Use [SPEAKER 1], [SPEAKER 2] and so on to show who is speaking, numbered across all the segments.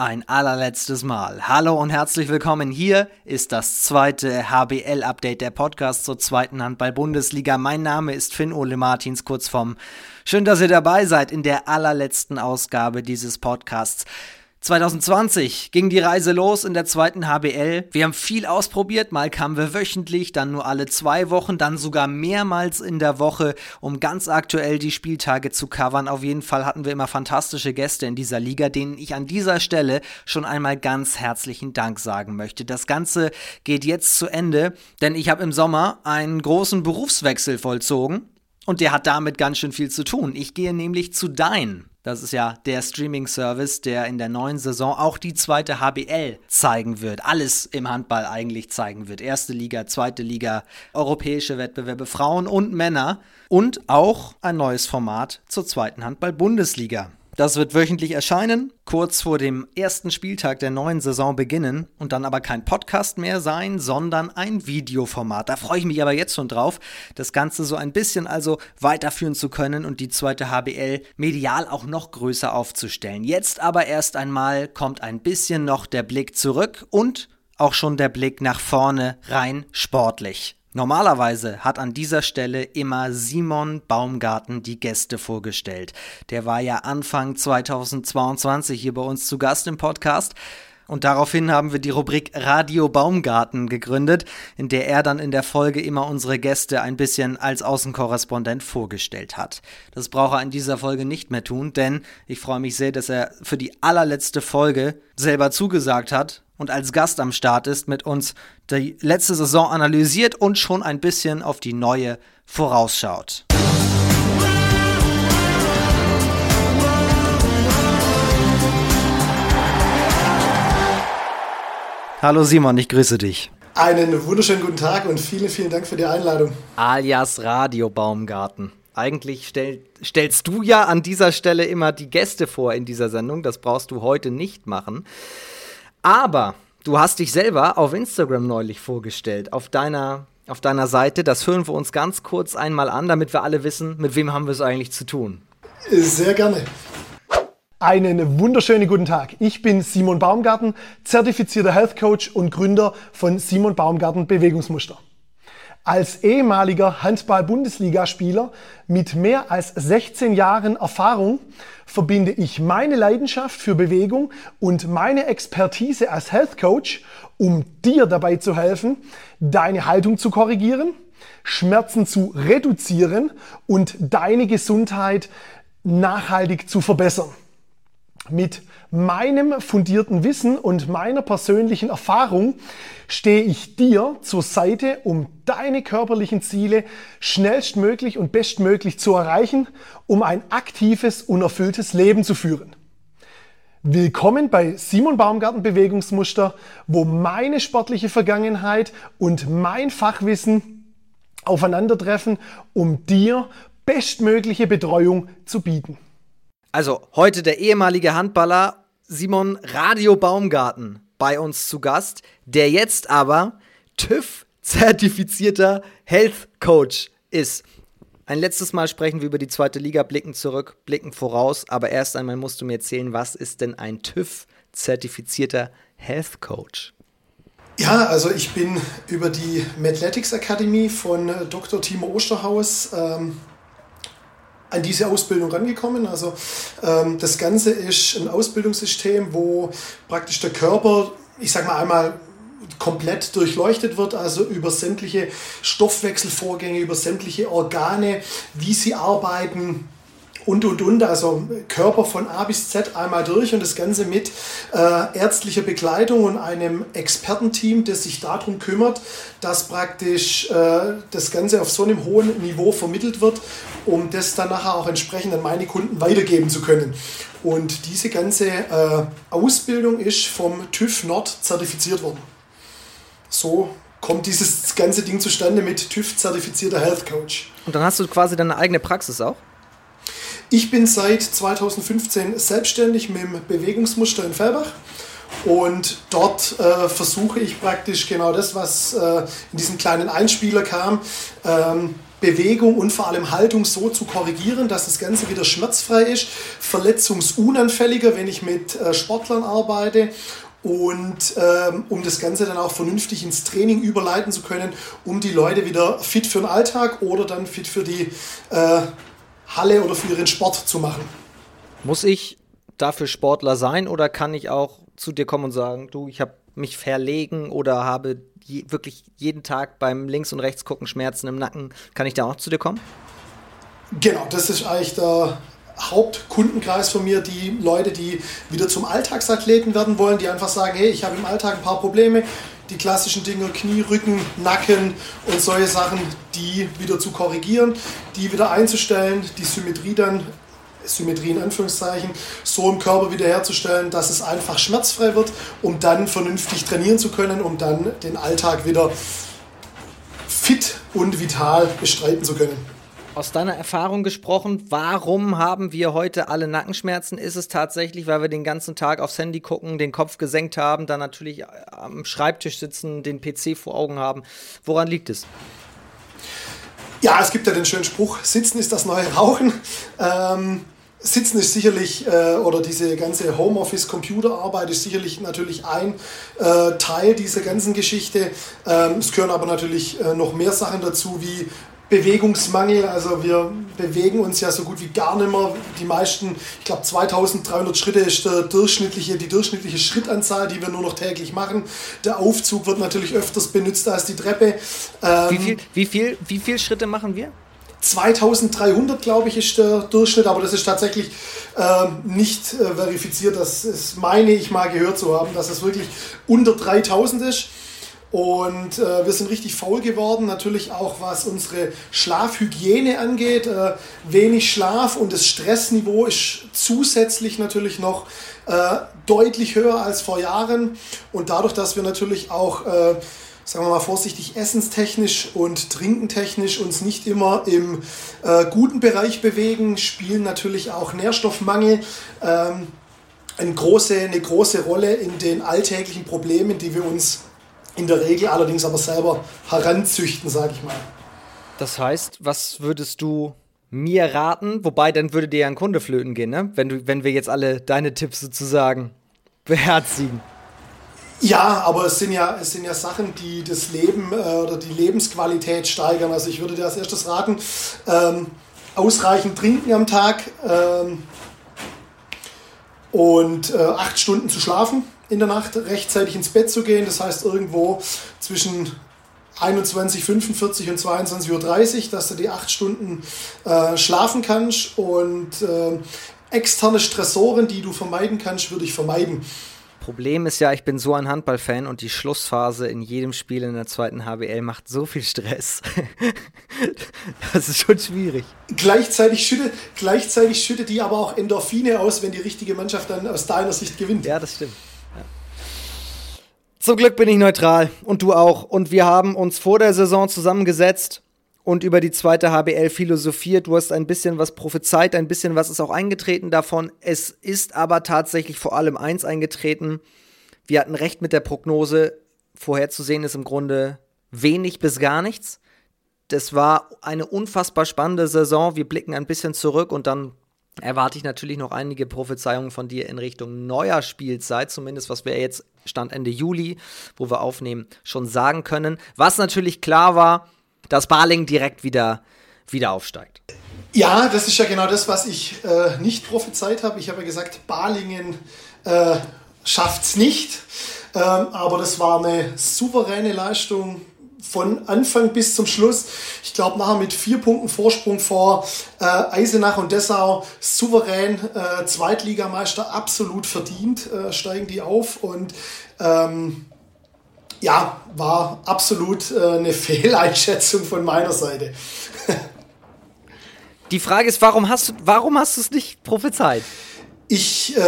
[SPEAKER 1] Ein allerletztes Mal. Hallo und herzlich willkommen. Hier ist das zweite HBL-Update der Podcast zur zweiten Handball-Bundesliga. Mein Name ist Finn Ole Martins, kurz vom. Schön, dass ihr dabei seid in der allerletzten Ausgabe dieses Podcasts. 2020 ging die Reise los in der zweiten HBL. Wir haben viel ausprobiert. Mal kamen wir wöchentlich, dann nur alle zwei Wochen, dann sogar mehrmals in der Woche, um ganz aktuell die Spieltage zu covern. Auf jeden Fall hatten wir immer fantastische Gäste in dieser Liga, denen ich an dieser Stelle schon einmal ganz herzlichen Dank sagen möchte. Das Ganze geht jetzt zu Ende, denn ich habe im Sommer einen großen Berufswechsel vollzogen. Und der hat damit ganz schön viel zu tun. Ich gehe nämlich zu Dein. Das ist ja der Streaming-Service, der in der neuen Saison auch die zweite HBL zeigen wird. Alles im Handball eigentlich zeigen wird. Erste Liga, zweite Liga, europäische Wettbewerbe, Frauen und Männer. Und auch ein neues Format zur zweiten Handball-Bundesliga. Das wird wöchentlich erscheinen, kurz vor dem ersten Spieltag der neuen Saison beginnen und dann aber kein Podcast mehr sein, sondern ein Videoformat. Da freue ich mich aber jetzt schon drauf, das Ganze so ein bisschen also weiterführen zu können und die zweite HBL medial auch noch größer aufzustellen. Jetzt aber erst einmal kommt ein bisschen noch der Blick zurück und auch schon der Blick nach vorne rein sportlich. Normalerweise hat an dieser Stelle immer Simon Baumgarten die Gäste vorgestellt. Der war ja Anfang 2022 hier bei uns zu Gast im Podcast. Und daraufhin haben wir die Rubrik Radio Baumgarten gegründet, in der er dann in der Folge immer unsere Gäste ein bisschen als Außenkorrespondent vorgestellt hat. Das braucht er in dieser Folge nicht mehr tun, denn ich freue mich sehr, dass er für die allerletzte Folge selber zugesagt hat und als Gast am Start ist, mit uns die letzte Saison analysiert und schon ein bisschen auf die neue vorausschaut. Hallo Simon, ich grüße dich.
[SPEAKER 2] Einen wunderschönen guten Tag und vielen, vielen Dank für die Einladung.
[SPEAKER 1] Alias Radio Baumgarten. Eigentlich stell, stellst du ja an dieser Stelle immer die Gäste vor in dieser Sendung. Das brauchst du heute nicht machen. Aber du hast dich selber auf Instagram neulich vorgestellt, auf deiner, auf deiner Seite. Das hören wir uns ganz kurz einmal an, damit wir alle wissen, mit wem haben wir es eigentlich zu tun.
[SPEAKER 2] Sehr gerne. Einen wunderschönen guten Tag. Ich bin Simon Baumgarten, zertifizierter Health Coach und Gründer von Simon Baumgarten Bewegungsmuster. Als ehemaliger Handball-Bundesligaspieler mit mehr als 16 Jahren Erfahrung verbinde ich meine Leidenschaft für Bewegung und meine Expertise als Health Coach, um dir dabei zu helfen, deine Haltung zu korrigieren, Schmerzen zu reduzieren und deine Gesundheit nachhaltig zu verbessern. Mit meinem fundierten Wissen und meiner persönlichen Erfahrung stehe ich dir zur Seite, um deine körperlichen Ziele schnellstmöglich und bestmöglich zu erreichen, um ein aktives und erfülltes Leben zu führen. Willkommen bei Simon Baumgarten Bewegungsmuster, wo meine sportliche Vergangenheit und mein Fachwissen aufeinandertreffen, um dir bestmögliche Betreuung zu bieten.
[SPEAKER 1] Also heute der ehemalige Handballer Simon Radio Baumgarten bei uns zu Gast, der jetzt aber TÜV-zertifizierter Health Coach ist. Ein letztes Mal sprechen wir über die zweite Liga, blicken zurück, blicken voraus, aber erst einmal musst du mir erzählen, was ist denn ein TÜV-zertifizierter Health Coach?
[SPEAKER 2] Ja, also ich bin über die Mathletics Academy von Dr. Timo Osterhaus ähm, an diese Ausbildung rangekommen. Also ähm, das Ganze ist ein Ausbildungssystem, wo praktisch der Körper, ich sag mal einmal komplett durchleuchtet wird, also über sämtliche Stoffwechselvorgänge, über sämtliche Organe, wie sie arbeiten, und und und, also Körper von A bis Z einmal durch und das Ganze mit äh, ärztlicher Begleitung und einem Expertenteam, das sich darum kümmert, dass praktisch äh, das Ganze auf so einem hohen Niveau vermittelt wird, um das dann nachher auch entsprechend an meine Kunden weitergeben zu können. Und diese ganze äh, Ausbildung ist vom TÜV Nord zertifiziert worden. So kommt dieses ganze Ding zustande mit TÜV zertifizierter Health Coach.
[SPEAKER 1] Und dann hast du quasi deine eigene Praxis auch?
[SPEAKER 2] Ich bin seit 2015 selbstständig mit dem Bewegungsmuster in Fellbach. Und dort äh, versuche ich praktisch genau das, was äh, in diesem kleinen Einspieler kam, ähm, Bewegung und vor allem Haltung so zu korrigieren, dass das Ganze wieder schmerzfrei ist, verletzungsunanfälliger, wenn ich mit äh, Sportlern arbeite und ähm, um das Ganze dann auch vernünftig ins Training überleiten zu können, um die Leute wieder fit für den Alltag oder dann fit für die äh, Halle oder für ihren Sport zu machen.
[SPEAKER 1] Muss ich dafür Sportler sein oder kann ich auch zu dir kommen und sagen, du, ich habe mich verlegen oder habe je, wirklich jeden Tag beim Links- und Rechts gucken Schmerzen im Nacken? Kann ich da auch zu dir kommen?
[SPEAKER 2] Genau, das ist eigentlich der Hauptkundenkreis von mir, die Leute, die wieder zum Alltagsathleten werden wollen, die einfach sagen, hey, ich habe im Alltag ein paar Probleme, die klassischen Dinge, Knie, Rücken, Nacken und solche Sachen, die wieder zu korrigieren, die wieder einzustellen, die Symmetrie dann Symmetrie in Anführungszeichen, so im Körper wiederherzustellen, dass es einfach schmerzfrei wird, um dann vernünftig trainieren zu können, um dann den Alltag wieder fit und vital bestreiten zu können.
[SPEAKER 1] Aus deiner Erfahrung gesprochen, warum haben wir heute alle Nackenschmerzen? Ist es tatsächlich, weil wir den ganzen Tag aufs Handy gucken, den Kopf gesenkt haben, dann natürlich am Schreibtisch sitzen, den PC vor Augen haben? Woran liegt es?
[SPEAKER 2] Ja, es gibt ja den schönen Spruch, Sitzen ist das neue Rauchen. Ähm, Sitzen ist sicherlich, äh, oder diese ganze Homeoffice-Computerarbeit ist sicherlich natürlich ein äh, Teil dieser ganzen Geschichte. Ähm, es gehören aber natürlich äh, noch mehr Sachen dazu, wie Bewegungsmangel. Also wir bewegen uns ja so gut wie gar nicht mehr. Die meisten, ich glaube 2300 Schritte ist der durchschnittliche, die durchschnittliche Schrittanzahl, die wir nur noch täglich machen. Der Aufzug wird natürlich öfters benutzt als die Treppe.
[SPEAKER 1] Ähm, wie, viel, wie, viel, wie viel Schritte machen wir?
[SPEAKER 2] 2300, glaube ich, ist der Durchschnitt, aber das ist tatsächlich äh, nicht äh, verifiziert. Das ist, meine ich mal gehört zu haben, dass es wirklich unter 3000 ist. Und äh, wir sind richtig faul geworden, natürlich auch was unsere Schlafhygiene angeht. Äh, wenig Schlaf und das Stressniveau ist zusätzlich natürlich noch äh, deutlich höher als vor Jahren. Und dadurch, dass wir natürlich auch, äh, sagen wir mal vorsichtig, essenstechnisch und trinkentechnisch uns nicht immer im äh, guten Bereich bewegen, spielen natürlich auch Nährstoffmangel. Ähm, eine große, eine große Rolle in den alltäglichen Problemen, die wir uns in der Regel allerdings aber selber heranzüchten, sage ich mal.
[SPEAKER 1] Das heißt, was würdest du mir raten? Wobei, dann würde dir ja ein Kunde flöten gehen, ne? Wenn, du, wenn wir jetzt alle deine Tipps sozusagen beherzigen.
[SPEAKER 2] Ja, aber es sind ja, es sind ja Sachen, die das Leben äh, oder die Lebensqualität steigern. Also ich würde dir als erstes raten, ähm, ausreichend trinken am Tag ähm, und äh, acht Stunden zu schlafen in der Nacht rechtzeitig ins Bett zu gehen. Das heißt irgendwo zwischen 21.45 und 22.30 Uhr, dass du die acht Stunden äh, schlafen kannst und äh, externe Stressoren, die du vermeiden kannst, würde ich vermeiden.
[SPEAKER 1] Problem ist ja, ich bin so ein Handballfan und die Schlussphase in jedem Spiel in der zweiten HBL macht so viel Stress. das ist schon schwierig.
[SPEAKER 2] Gleichzeitig schüttet, gleichzeitig schüttet die aber auch Endorphine aus, wenn die richtige Mannschaft dann aus deiner Sicht gewinnt.
[SPEAKER 1] Ja, das stimmt. Zum Glück bin ich neutral und du auch. Und wir haben uns vor der Saison zusammengesetzt und über die zweite HBL philosophiert. Du hast ein bisschen was prophezeit, ein bisschen was ist auch eingetreten davon. Es ist aber tatsächlich vor allem eins eingetreten. Wir hatten recht mit der Prognose. Vorherzusehen ist im Grunde wenig bis gar nichts. Das war eine unfassbar spannende Saison. Wir blicken ein bisschen zurück und dann erwarte ich natürlich noch einige Prophezeiungen von dir in Richtung neuer Spielzeit, zumindest was wir jetzt Stand Ende Juli, wo wir aufnehmen, schon sagen können. Was natürlich klar war, dass Barling direkt wieder, wieder aufsteigt.
[SPEAKER 2] Ja, das ist ja genau das, was ich äh, nicht prophezeit habe. Ich habe ja gesagt, Balingen äh, schafft es nicht. Ähm, aber das war eine souveräne Leistung von Anfang bis zum Schluss. Ich glaube, nachher mit vier Punkten Vorsprung vor äh, Eisenach und Dessau souverän äh, Zweitligameister absolut verdient, äh, steigen die auf und ähm, ja, war absolut äh, eine Fehleinschätzung von meiner Seite.
[SPEAKER 1] die Frage ist, warum hast du, warum hast du es nicht prophezeit?
[SPEAKER 2] Ich äh,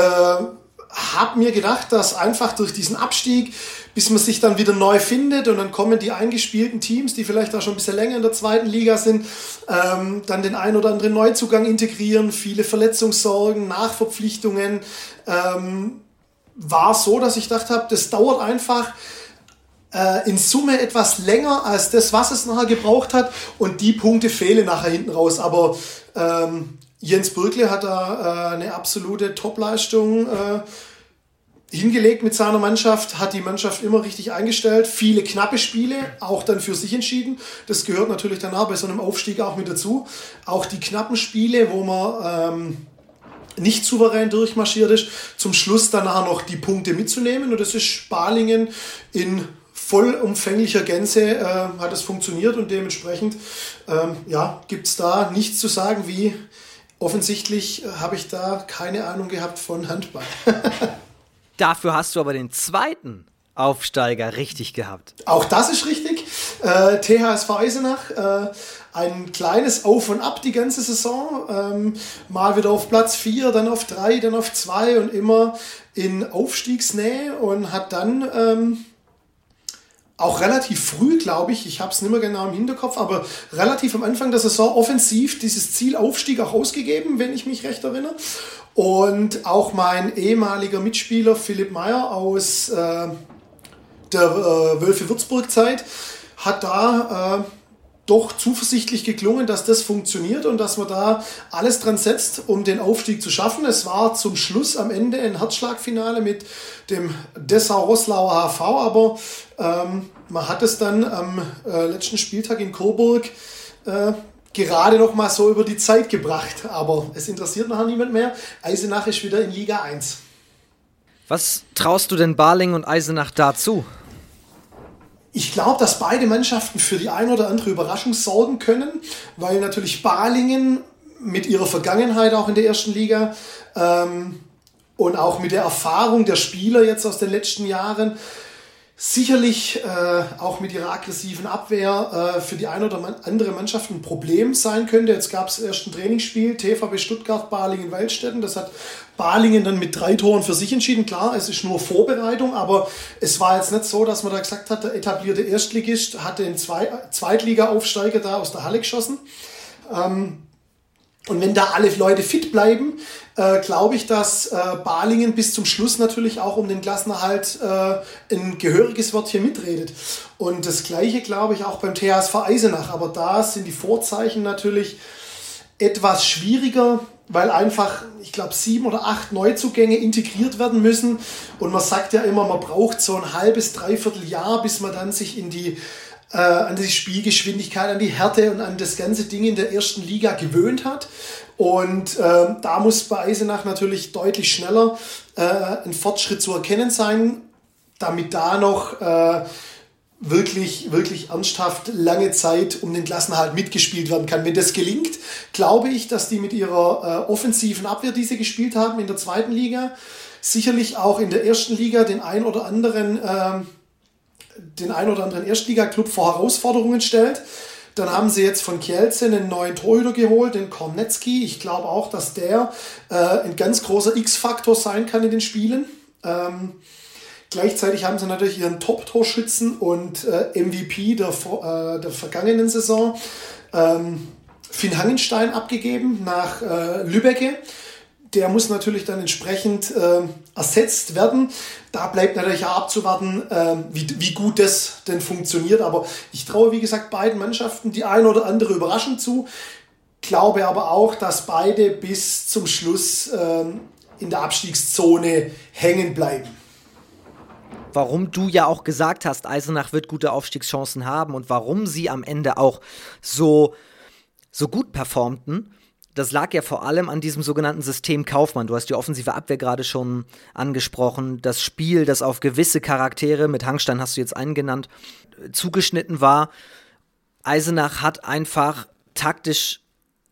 [SPEAKER 2] habe mir gedacht, dass einfach durch diesen Abstieg bis man sich dann wieder neu findet und dann kommen die eingespielten Teams, die vielleicht auch schon ein bisschen länger in der zweiten Liga sind, ähm, dann den ein oder anderen Neuzugang integrieren, viele Verletzungssorgen, Nachverpflichtungen. Ähm, war so, dass ich gedacht habe, das dauert einfach äh, in Summe etwas länger als das, was es nachher gebraucht hat. Und die Punkte fehlen nachher hinten raus. Aber ähm, Jens Birkle hat da äh, eine absolute Topleistung äh, hingelegt mit seiner Mannschaft, hat die Mannschaft immer richtig eingestellt, viele knappe Spiele, auch dann für sich entschieden. Das gehört natürlich danach bei so einem Aufstieg auch mit dazu. Auch die knappen Spiele, wo man ähm, nicht souverän durchmarschiert ist, zum Schluss danach noch die Punkte mitzunehmen. Und das ist Balingen in vollumfänglicher Gänze äh, hat es funktioniert und dementsprechend ähm, ja, gibt es da nichts zu sagen, wie offensichtlich äh, habe ich da keine Ahnung gehabt von Handball.
[SPEAKER 1] Dafür hast du aber den zweiten Aufsteiger richtig gehabt.
[SPEAKER 2] Auch das ist richtig. Äh, THSV Eisenach, äh, ein kleines Auf und Ab die ganze Saison. Ähm, mal wieder auf Platz 4, dann auf 3, dann auf 2 und immer in Aufstiegsnähe und hat dann ähm, auch relativ früh, glaube ich, ich habe es nicht mehr genau im Hinterkopf, aber relativ am Anfang der Saison offensiv dieses Ziel Aufstieg auch ausgegeben, wenn ich mich recht erinnere. Und auch mein ehemaliger Mitspieler Philipp Meyer aus äh, der äh, Wölfe-Würzburg-Zeit hat da äh, doch zuversichtlich geklungen, dass das funktioniert und dass man da alles dran setzt, um den Aufstieg zu schaffen. Es war zum Schluss am Ende ein Herzschlagfinale mit dem Dessau-Roslauer HV, aber ähm, man hat es dann am äh, letzten Spieltag in Coburg äh, gerade noch mal so über die Zeit gebracht. Aber es interessiert nachher niemand mehr. Eisenach ist wieder in Liga 1.
[SPEAKER 1] Was traust du denn Barling und Eisenach dazu?
[SPEAKER 2] Ich glaube, dass beide Mannschaften für die ein oder andere Überraschung sorgen können, weil natürlich Balingen mit ihrer Vergangenheit auch in der ersten Liga ähm, und auch mit der Erfahrung der Spieler jetzt aus den letzten Jahren sicherlich äh, auch mit ihrer aggressiven Abwehr äh, für die eine oder andere Mannschaft ein Problem sein könnte. Jetzt gab es erst ein Trainingsspiel, TVB Stuttgart, Balingen, Waldstätten. Das hat Balingen dann mit drei Toren für sich entschieden. Klar, es ist nur Vorbereitung, aber es war jetzt nicht so, dass man da gesagt hat, der etablierte Erstligist hatte den Zwei Zweitliga-Aufsteiger da aus der Halle geschossen. Ähm, und wenn da alle Leute fit bleiben, äh, glaube ich, dass äh, Balingen bis zum Schluss natürlich auch um den Klassenerhalt äh, ein gehöriges Wörtchen mitredet. Und das gleiche glaube ich auch beim THSV Eisenach. Aber da sind die Vorzeichen natürlich etwas schwieriger, weil einfach, ich glaube, sieben oder acht Neuzugänge integriert werden müssen. Und man sagt ja immer, man braucht so ein halbes, dreiviertel Jahr, bis man dann sich in die äh, an die Spielgeschwindigkeit, an die Härte und an das ganze Ding in der ersten Liga gewöhnt hat. Und äh, da muss bei Eisenach natürlich deutlich schneller äh, ein Fortschritt zu erkennen sein, damit da noch äh, wirklich, wirklich ernsthaft lange Zeit um den Klassenhalt mitgespielt werden kann. Wenn das gelingt, glaube ich, dass die mit ihrer äh, offensiven Abwehr, die sie gespielt haben in der zweiten Liga, sicherlich auch in der ersten Liga den ein oder anderen äh, den ein oder anderen Erstligaklub vor Herausforderungen stellt. Dann haben sie jetzt von Kielce einen neuen Torhüter geholt, den Kornetski. Ich glaube auch, dass der äh, ein ganz großer X-Faktor sein kann in den Spielen. Ähm, gleichzeitig haben sie natürlich ihren Top-Torschützen und äh, MVP der, äh, der vergangenen Saison, ähm, Finn Hangenstein, abgegeben nach äh, Lübecke der muss natürlich dann entsprechend äh, ersetzt werden. Da bleibt natürlich auch abzuwarten, äh, wie, wie gut das denn funktioniert. Aber ich traue, wie gesagt, beiden Mannschaften die eine oder andere Überraschung zu. Glaube aber auch, dass beide bis zum Schluss äh, in der Abstiegszone hängen bleiben.
[SPEAKER 1] Warum du ja auch gesagt hast, Eisenach wird gute Aufstiegschancen haben und warum sie am Ende auch so, so gut performten das lag ja vor allem an diesem sogenannten System Kaufmann. Du hast die offensive Abwehr gerade schon angesprochen. Das Spiel, das auf gewisse Charaktere, mit Hangstein hast du jetzt einen genannt, zugeschnitten war. Eisenach hat einfach taktisch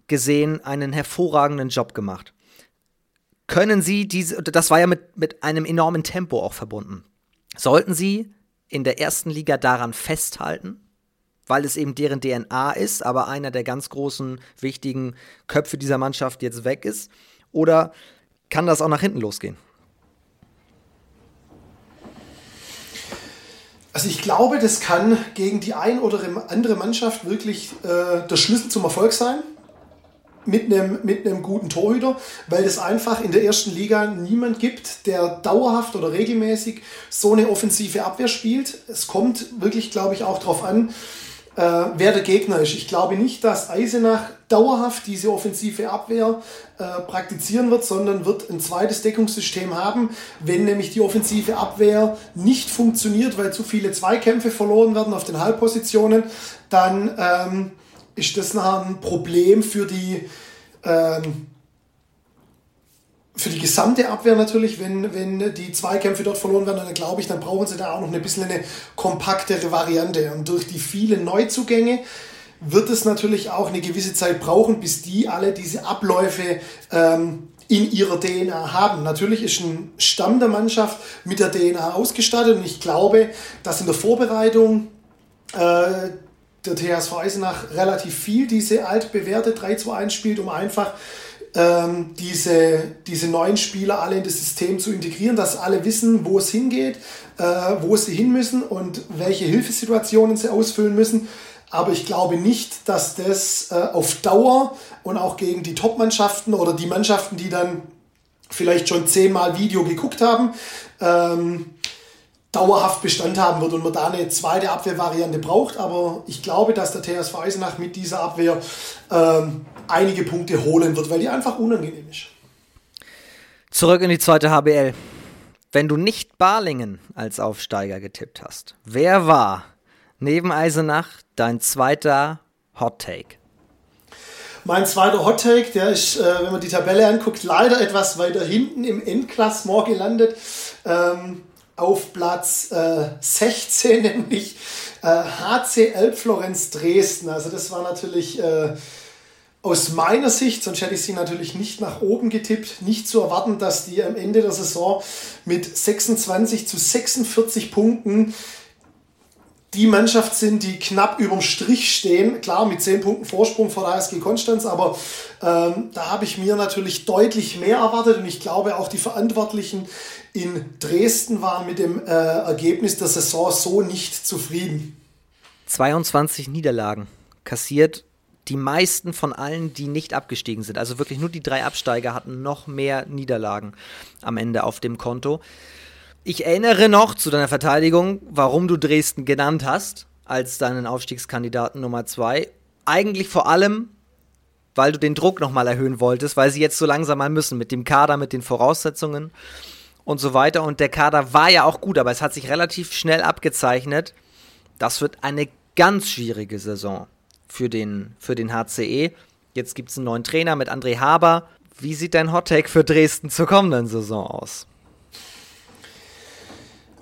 [SPEAKER 1] gesehen einen hervorragenden Job gemacht. Können Sie diese, das war ja mit, mit einem enormen Tempo auch verbunden. Sollten Sie in der ersten Liga daran festhalten? Weil es eben deren DNA ist, aber einer der ganz großen, wichtigen Köpfe dieser Mannschaft jetzt weg ist? Oder kann das auch nach hinten losgehen?
[SPEAKER 2] Also ich glaube, das kann gegen die ein oder andere Mannschaft wirklich äh, der Schlüssel zum Erfolg sein. mit einem, mit einem guten Torhüter, weil es einfach in der ersten Liga niemand gibt, der dauerhaft oder regelmäßig so eine offensive Abwehr spielt. Es kommt wirklich, glaube ich, auch darauf an, äh, wer der Gegner ist. Ich glaube nicht, dass Eisenach dauerhaft diese offensive Abwehr äh, praktizieren wird, sondern wird ein zweites Deckungssystem haben. Wenn nämlich die offensive Abwehr nicht funktioniert, weil zu viele Zweikämpfe verloren werden auf den Halbpositionen, dann ähm, ist das nachher ein Problem für die ähm, für die gesamte Abwehr natürlich, wenn, wenn die Zweikämpfe dort verloren werden, dann glaube ich, dann brauchen sie da auch noch ein bisschen eine kompaktere Variante. Und durch die vielen Neuzugänge wird es natürlich auch eine gewisse Zeit brauchen, bis die alle diese Abläufe ähm, in ihrer DNA haben. Natürlich ist ein Stamm der Mannschaft mit der DNA ausgestattet und ich glaube, dass in der Vorbereitung äh, der THSV Eisenach relativ viel diese altbewährte 3-2-1 spielt, um einfach ähm, diese, diese neuen Spieler alle in das System zu integrieren, dass alle wissen, wo es hingeht, äh, wo sie hin müssen und welche Hilfessituationen sie ausfüllen müssen. Aber ich glaube nicht, dass das äh, auf Dauer und auch gegen die Top-Mannschaften oder die Mannschaften, die dann vielleicht schon zehnmal Video geguckt haben, ähm, dauerhaft Bestand haben wird und man da eine zweite Abwehrvariante braucht. Aber ich glaube, dass der TSV Eisenach mit dieser Abwehr ähm, einige Punkte holen wird, weil die einfach unangenehm ist.
[SPEAKER 1] Zurück in die zweite HBL. Wenn du nicht Balingen als Aufsteiger getippt hast, wer war neben Eisenach dein zweiter Hot Take?
[SPEAKER 2] Mein zweiter Hot Take, der ist, äh, wenn man die Tabelle anguckt, leider etwas weiter hinten im Endklassement gelandet. Ähm, auf Platz äh, 16, nämlich äh, HC Elbflorenz Dresden. Also das war natürlich äh, aus meiner Sicht, sonst hätte ich sie natürlich nicht nach oben getippt, nicht zu erwarten, dass die am Ende der Saison mit 26 zu 46 Punkten die Mannschaft sind, die knapp überm Strich stehen. Klar, mit 10 Punkten Vorsprung vor der HSG Konstanz, aber ähm, da habe ich mir natürlich deutlich mehr erwartet und ich glaube auch die Verantwortlichen in Dresden waren mit dem äh, Ergebnis der Saison so nicht zufrieden.
[SPEAKER 1] 22 Niederlagen kassiert die meisten von allen, die nicht abgestiegen sind. Also wirklich nur die drei Absteiger hatten noch mehr Niederlagen am Ende auf dem Konto. Ich erinnere noch zu deiner Verteidigung, warum du Dresden genannt hast als deinen Aufstiegskandidaten Nummer zwei. Eigentlich vor allem, weil du den Druck nochmal erhöhen wolltest, weil sie jetzt so langsam mal müssen mit dem Kader, mit den Voraussetzungen und so weiter. Und der Kader war ja auch gut, aber es hat sich relativ schnell abgezeichnet. Das wird eine ganz schwierige Saison für den, für den HCE. Jetzt gibt es einen neuen Trainer mit André Haber. Wie sieht dein Hottake für Dresden zur kommenden Saison aus?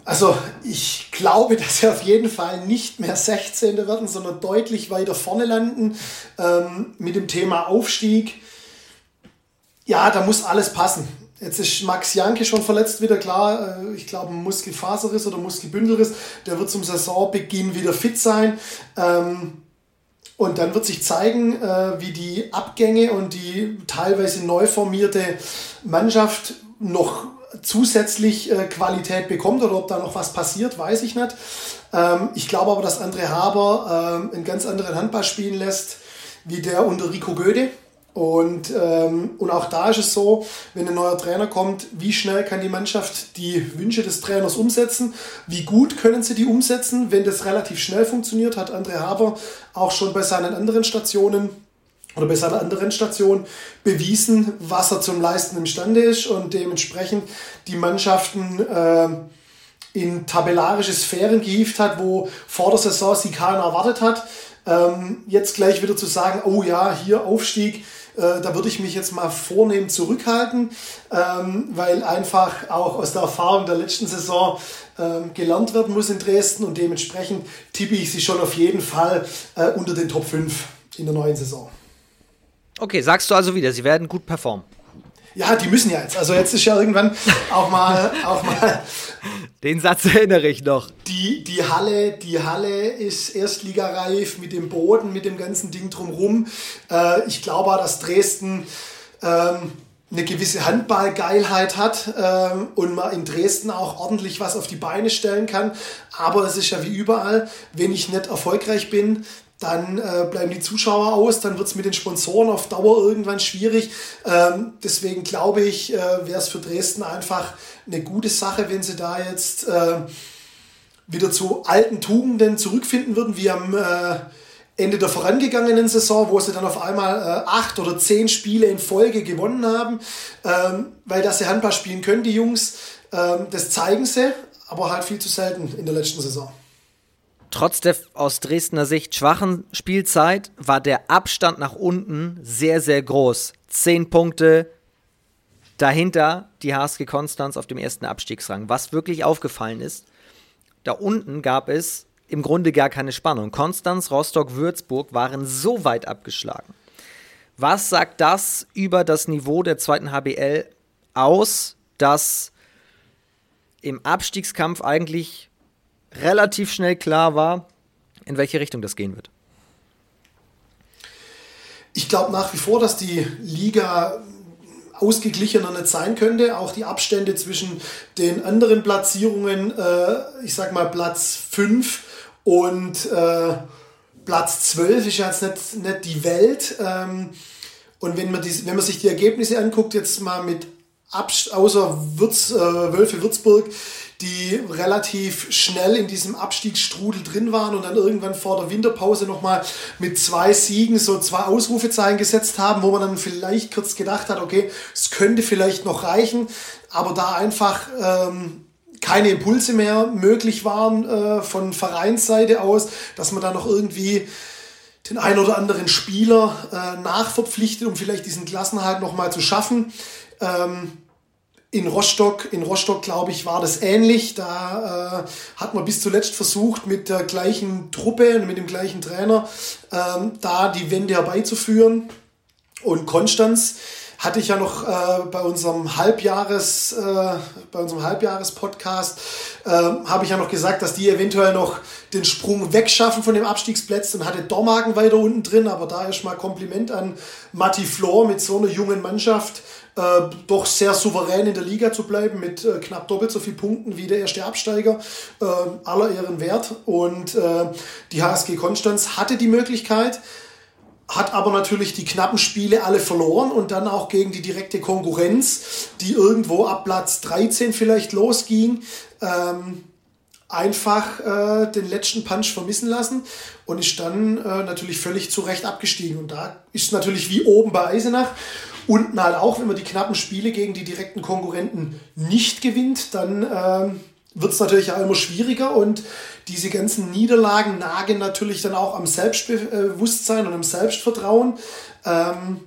[SPEAKER 2] Also ich glaube, dass wir auf jeden Fall nicht mehr 16. werden, sondern deutlich weiter vorne landen ähm, mit dem Thema Aufstieg. Ja, da muss alles passen. Jetzt ist Max Janke schon verletzt wieder, klar. Äh, ich glaube, ein Muskelfaserriss oder Muskelbündelriss. Der wird zum Saisonbeginn wieder fit sein. Ähm, und dann wird sich zeigen, äh, wie die Abgänge und die teilweise neu formierte Mannschaft noch zusätzlich äh, Qualität bekommt oder ob da noch was passiert, weiß ich nicht. Ähm, ich glaube aber, dass André Haber ähm, einen ganz anderen Handball spielen lässt, wie der unter Rico Göde. Und, ähm, und auch da ist es so, wenn ein neuer Trainer kommt, wie schnell kann die Mannschaft die Wünsche des Trainers umsetzen? Wie gut können sie die umsetzen? Wenn das relativ schnell funktioniert, hat André Haber auch schon bei seinen anderen Stationen oder bei seiner anderen Station bewiesen, was er zum Leisten imstande ist und dementsprechend die Mannschaften äh, in tabellarische Sphären gehievt hat, wo vor der Saison sie keiner erwartet hat. Ähm, jetzt gleich wieder zu sagen, oh ja, hier Aufstieg, äh, da würde ich mich jetzt mal vornehm zurückhalten, ähm, weil einfach auch aus der Erfahrung der letzten Saison ähm, gelernt werden muss in Dresden und dementsprechend tippe ich sie schon auf jeden Fall äh, unter den Top 5 in der neuen Saison.
[SPEAKER 1] Okay, sagst du also wieder, sie werden gut performen.
[SPEAKER 2] Ja, die müssen ja jetzt. Also jetzt ist ja irgendwann auch mal, auch mal.
[SPEAKER 1] Den Satz erinnere ich noch.
[SPEAKER 2] Die, die Halle, die Halle ist erstligareif mit dem Boden, mit dem ganzen Ding drumherum. Äh, ich glaube auch, dass Dresden ähm, eine gewisse Handballgeilheit hat ähm, und man in Dresden auch ordentlich was auf die Beine stellen kann. Aber es ist ja wie überall, wenn ich nicht erfolgreich bin, dann äh, bleiben die Zuschauer aus, dann wird es mit den Sponsoren auf Dauer irgendwann schwierig. Ähm, deswegen glaube ich, äh, wäre es für Dresden einfach eine gute Sache, wenn sie da jetzt äh, wieder zu alten Tugenden zurückfinden würden, wie am äh, Ende der vorangegangenen Saison, wo sie dann auf einmal äh, acht oder zehn Spiele in Folge gewonnen haben, ähm, weil dass sie Handball spielen können, die Jungs, ähm, das zeigen sie, aber halt viel zu selten in der letzten Saison.
[SPEAKER 1] Trotz der aus Dresdner Sicht schwachen Spielzeit war der Abstand nach unten sehr, sehr groß. Zehn Punkte dahinter die HSG Konstanz auf dem ersten Abstiegsrang. Was wirklich aufgefallen ist, da unten gab es im Grunde gar keine Spannung. Konstanz, Rostock, Würzburg waren so weit abgeschlagen. Was sagt das über das Niveau der zweiten HBL aus, dass im Abstiegskampf eigentlich relativ schnell klar war, in welche Richtung das gehen wird?
[SPEAKER 2] Ich glaube nach wie vor, dass die Liga ausgeglichener nicht sein könnte. Auch die Abstände zwischen den anderen Platzierungen, äh, ich sag mal Platz 5 und äh, Platz 12 ist jetzt nicht, nicht die Welt. Ähm, und wenn man, die, wenn man sich die Ergebnisse anguckt, jetzt mal mit Abst außer Würz, äh, Wölfe Würzburg, die relativ schnell in diesem Abstiegsstrudel drin waren und dann irgendwann vor der Winterpause nochmal mit zwei Siegen so zwei Ausrufezeichen gesetzt haben, wo man dann vielleicht kurz gedacht hat, okay, es könnte vielleicht noch reichen, aber da einfach ähm, keine Impulse mehr möglich waren äh, von Vereinsseite aus, dass man da noch irgendwie den ein oder anderen Spieler äh, nachverpflichtet, um vielleicht diesen Klassenhalt nochmal zu schaffen. Ähm, in Rostock, in Rostock glaube ich, war das ähnlich. Da äh, hat man bis zuletzt versucht, mit der gleichen Truppe, mit dem gleichen Trainer, ähm, da die Wende herbeizuführen. Und Konstanz hatte ich ja noch äh, bei unserem Halbjahres, äh, bei unserem Halbjahres-Podcast, äh, habe ich ja noch gesagt, dass die eventuell noch den Sprung wegschaffen von dem Abstiegsplatz. Dann hatte Dormagen weiter unten drin, aber da erstmal Kompliment an Matti Flor mit so einer jungen Mannschaft äh, doch sehr souverän in der Liga zu bleiben mit äh, knapp doppelt so vielen Punkten wie der erste Absteiger. Äh, aller Ehren wert. Und äh, die HSG Konstanz hatte die Möglichkeit, hat aber natürlich die knappen Spiele alle verloren und dann auch gegen die direkte Konkurrenz, die irgendwo ab Platz 13 vielleicht losging, ähm, einfach äh, den letzten Punch vermissen lassen und ist dann äh, natürlich völlig zu Recht abgestiegen. Und da ist natürlich wie oben bei Eisenach. Unten halt auch, wenn man die knappen Spiele gegen die direkten Konkurrenten nicht gewinnt, dann äh, wird es natürlich auch immer schwieriger und diese ganzen Niederlagen nagen natürlich dann auch am Selbstbewusstsein und am Selbstvertrauen. Ähm,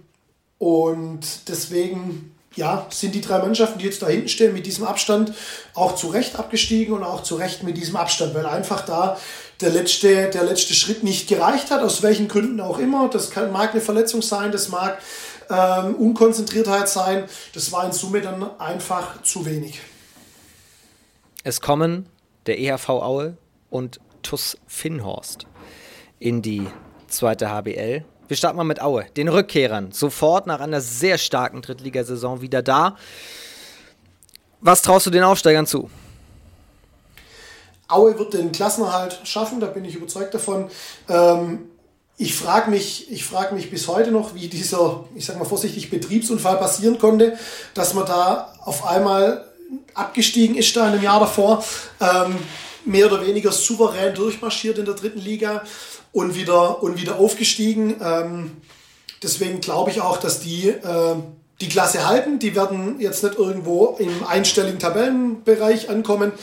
[SPEAKER 2] und deswegen ja, sind die drei Mannschaften, die jetzt da hinten stehen, mit diesem Abstand auch zu Recht abgestiegen und auch zu Recht mit diesem Abstand, weil einfach da der letzte, der letzte Schritt nicht gereicht hat, aus welchen Gründen auch immer. Das kann, mag eine Verletzung sein, das mag ähm, Unkonzentriertheit sein. Das war in Summe dann einfach zu wenig.
[SPEAKER 1] Es kommen der EHV Aue und TUS Finnhorst in die zweite HBL. Wir starten mal mit Aue, den Rückkehrern. Sofort nach einer sehr starken Drittligasaison wieder da. Was traust du den Aufsteigern zu?
[SPEAKER 2] Aue wird den Klassenerhalt schaffen, da bin ich überzeugt davon. Ähm, ich frage mich, frag mich bis heute noch, wie dieser, ich sage mal vorsichtig, Betriebsunfall passieren konnte, dass man da auf einmal abgestiegen ist da in einem Jahr davor, ähm, mehr oder weniger souverän durchmarschiert in der dritten Liga und wieder, und wieder aufgestiegen. Ähm, deswegen glaube ich auch, dass die äh, die Klasse halten. Die werden jetzt nicht irgendwo im einstelligen Tabellenbereich ankommen,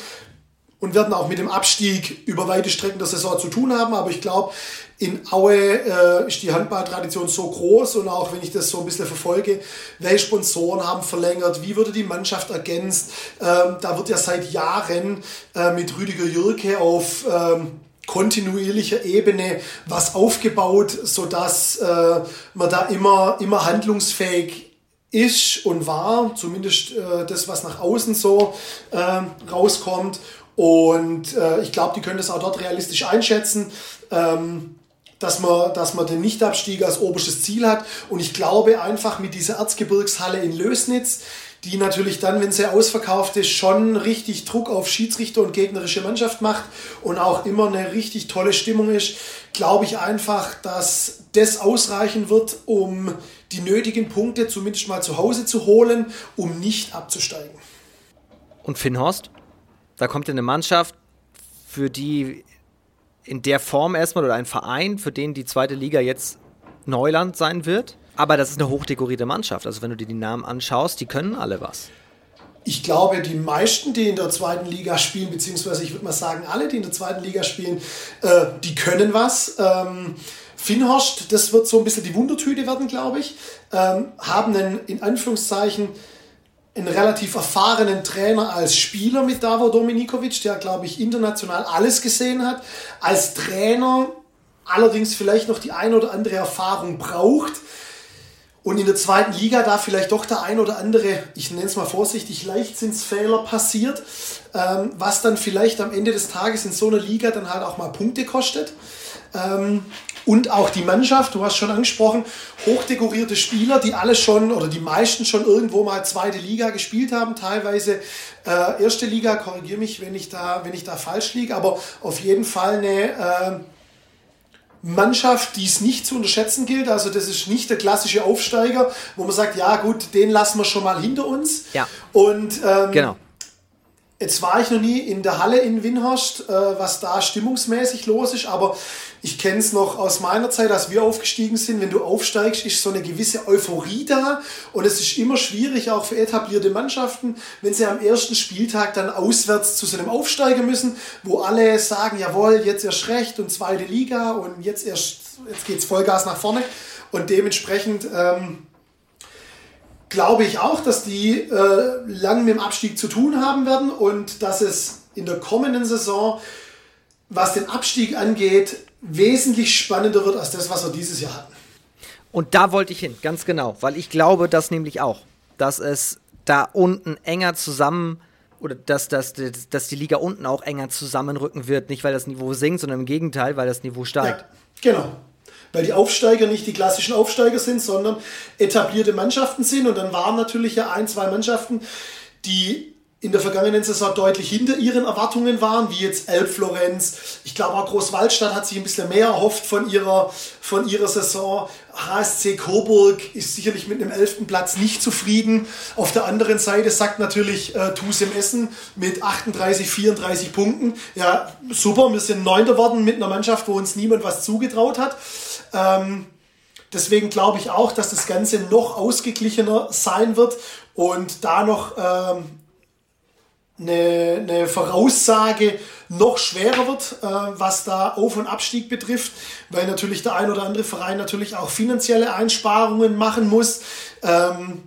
[SPEAKER 2] und werden auch mit dem Abstieg über weite Strecken der Saison zu tun haben. Aber ich glaube, in Aue äh, ist die Handballtradition so groß und auch wenn ich das so ein bisschen verfolge, welche Sponsoren haben verlängert, wie wurde die Mannschaft ergänzt. Ähm, da wird ja seit Jahren äh, mit Rüdiger Jürke auf ähm, kontinuierlicher Ebene was aufgebaut, sodass äh, man da immer, immer handlungsfähig ist und war, zumindest äh, das, was nach außen so äh, rauskommt. Und äh, ich glaube, die können das auch dort realistisch einschätzen, ähm, dass, man, dass man den Nichtabstieg als oberstes Ziel hat. Und ich glaube einfach mit dieser Erzgebirgshalle in Lösnitz, die natürlich dann, wenn sie ausverkauft ist, schon richtig Druck auf Schiedsrichter und gegnerische Mannschaft macht und auch immer eine richtig tolle Stimmung ist, glaube ich einfach, dass das ausreichen wird, um die nötigen Punkte zumindest mal zu Hause zu holen, um nicht abzusteigen.
[SPEAKER 1] Und Finnhorst? Da kommt eine Mannschaft, für die in der Form erstmal oder ein Verein, für den die zweite Liga jetzt Neuland sein wird. Aber das ist eine hochdekorierte Mannschaft. Also wenn du dir die Namen anschaust, die können alle was.
[SPEAKER 2] Ich glaube, die meisten, die in der zweiten Liga spielen, beziehungsweise ich würde mal sagen, alle, die in der zweiten Liga spielen, äh, die können was. Ähm, Finnhorst, das wird so ein bisschen die Wundertüte werden, glaube ich, ähm, haben einen, in Anführungszeichen, einen relativ erfahrenen Trainer als Spieler mit Davor Dominikovic, der, glaube ich, international alles gesehen hat. Als Trainer allerdings vielleicht noch die ein oder andere Erfahrung braucht. Und in der zweiten Liga da vielleicht doch der ein oder andere, ich nenne es mal vorsichtig, Leichtsinnsfehler passiert, ähm, was dann vielleicht am Ende des Tages in so einer Liga dann halt auch mal Punkte kostet. Ähm, und auch die Mannschaft, du hast schon angesprochen, hochdekorierte Spieler, die alle schon oder die meisten schon irgendwo mal zweite Liga gespielt haben, teilweise äh, erste Liga, korrigiere mich, wenn ich da, wenn ich da falsch liege, aber auf jeden Fall eine äh, Mannschaft, die es nicht zu unterschätzen gilt. Also das ist nicht der klassische Aufsteiger, wo man sagt, ja gut, den lassen wir schon mal hinter uns.
[SPEAKER 1] Ja.
[SPEAKER 2] Und ähm,
[SPEAKER 1] genau.
[SPEAKER 2] Jetzt war ich noch nie in der Halle in Winhorst, äh, was da stimmungsmäßig los ist, aber ich kenne es noch aus meiner Zeit, als wir aufgestiegen sind. Wenn du aufsteigst, ist so eine gewisse Euphorie da und es ist immer schwierig, auch für etablierte Mannschaften, wenn sie am ersten Spieltag dann auswärts zu so einem Aufsteiger müssen, wo alle sagen, jawohl, jetzt erst recht und zweite Liga und jetzt erst, jetzt geht's Vollgas nach vorne und dementsprechend ähm, glaube ich auch, dass die äh, lang mit dem Abstieg zu tun haben werden und dass es in der kommenden Saison, was den Abstieg angeht, wesentlich spannender wird als das, was wir dieses Jahr hatten.
[SPEAKER 1] Und da wollte ich hin, ganz genau, weil ich glaube das nämlich auch, dass es da unten enger zusammen oder dass, dass, dass die Liga unten auch enger zusammenrücken wird, nicht weil das Niveau sinkt, sondern im Gegenteil, weil das Niveau steigt.
[SPEAKER 2] Ja, genau weil die Aufsteiger nicht die klassischen Aufsteiger sind, sondern etablierte Mannschaften sind. Und dann waren natürlich ja ein, zwei Mannschaften, die in der vergangenen Saison deutlich hinter ihren Erwartungen waren, wie jetzt Elbflorenz. Ich glaube auch Großwaldstadt hat sich ein bisschen mehr erhofft von ihrer, von ihrer Saison. HSC Coburg ist sicherlich mit einem elften Platz nicht zufrieden. Auf der anderen Seite sagt natürlich äh, Tusem Essen mit 38, 34 Punkten, ja super, wir sind Neunter geworden mit einer Mannschaft, wo uns niemand was zugetraut hat. Ähm, deswegen glaube ich auch, dass das Ganze noch ausgeglichener sein wird und da noch ähm, eine, eine Voraussage noch schwerer wird, äh, was da Auf- und Abstieg betrifft, weil natürlich der ein oder andere Verein natürlich auch finanzielle Einsparungen machen muss ähm,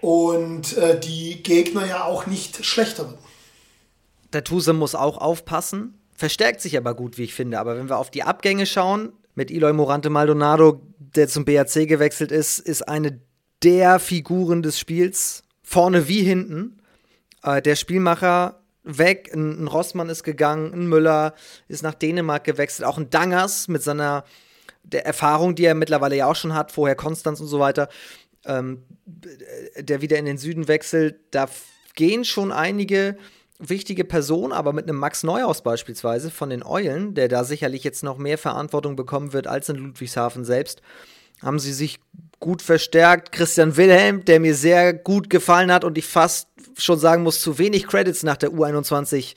[SPEAKER 2] und äh, die Gegner ja auch nicht schlechter werden.
[SPEAKER 1] Der Tuse muss auch aufpassen, verstärkt sich aber gut, wie ich finde. Aber wenn wir auf die Abgänge schauen, mit Eloy Morante Maldonado, der zum BAC gewechselt ist, ist eine der Figuren des Spiels, vorne wie hinten. Äh, der Spielmacher weg, ein, ein, Rossmann ist gegangen, ein Müller ist nach Dänemark gewechselt, auch ein Dangers mit seiner der Erfahrung, die er mittlerweile ja auch schon hat, vorher Konstanz und so weiter, ähm, der wieder in den Süden wechselt. Da gehen schon einige wichtige Person, aber mit einem Max Neuhaus beispielsweise von den Eulen, der da sicherlich jetzt noch mehr Verantwortung bekommen wird als in Ludwigshafen selbst, haben sie sich gut verstärkt. Christian Wilhelm, der mir sehr gut gefallen hat und ich fast schon sagen muss, zu wenig Credits nach der U21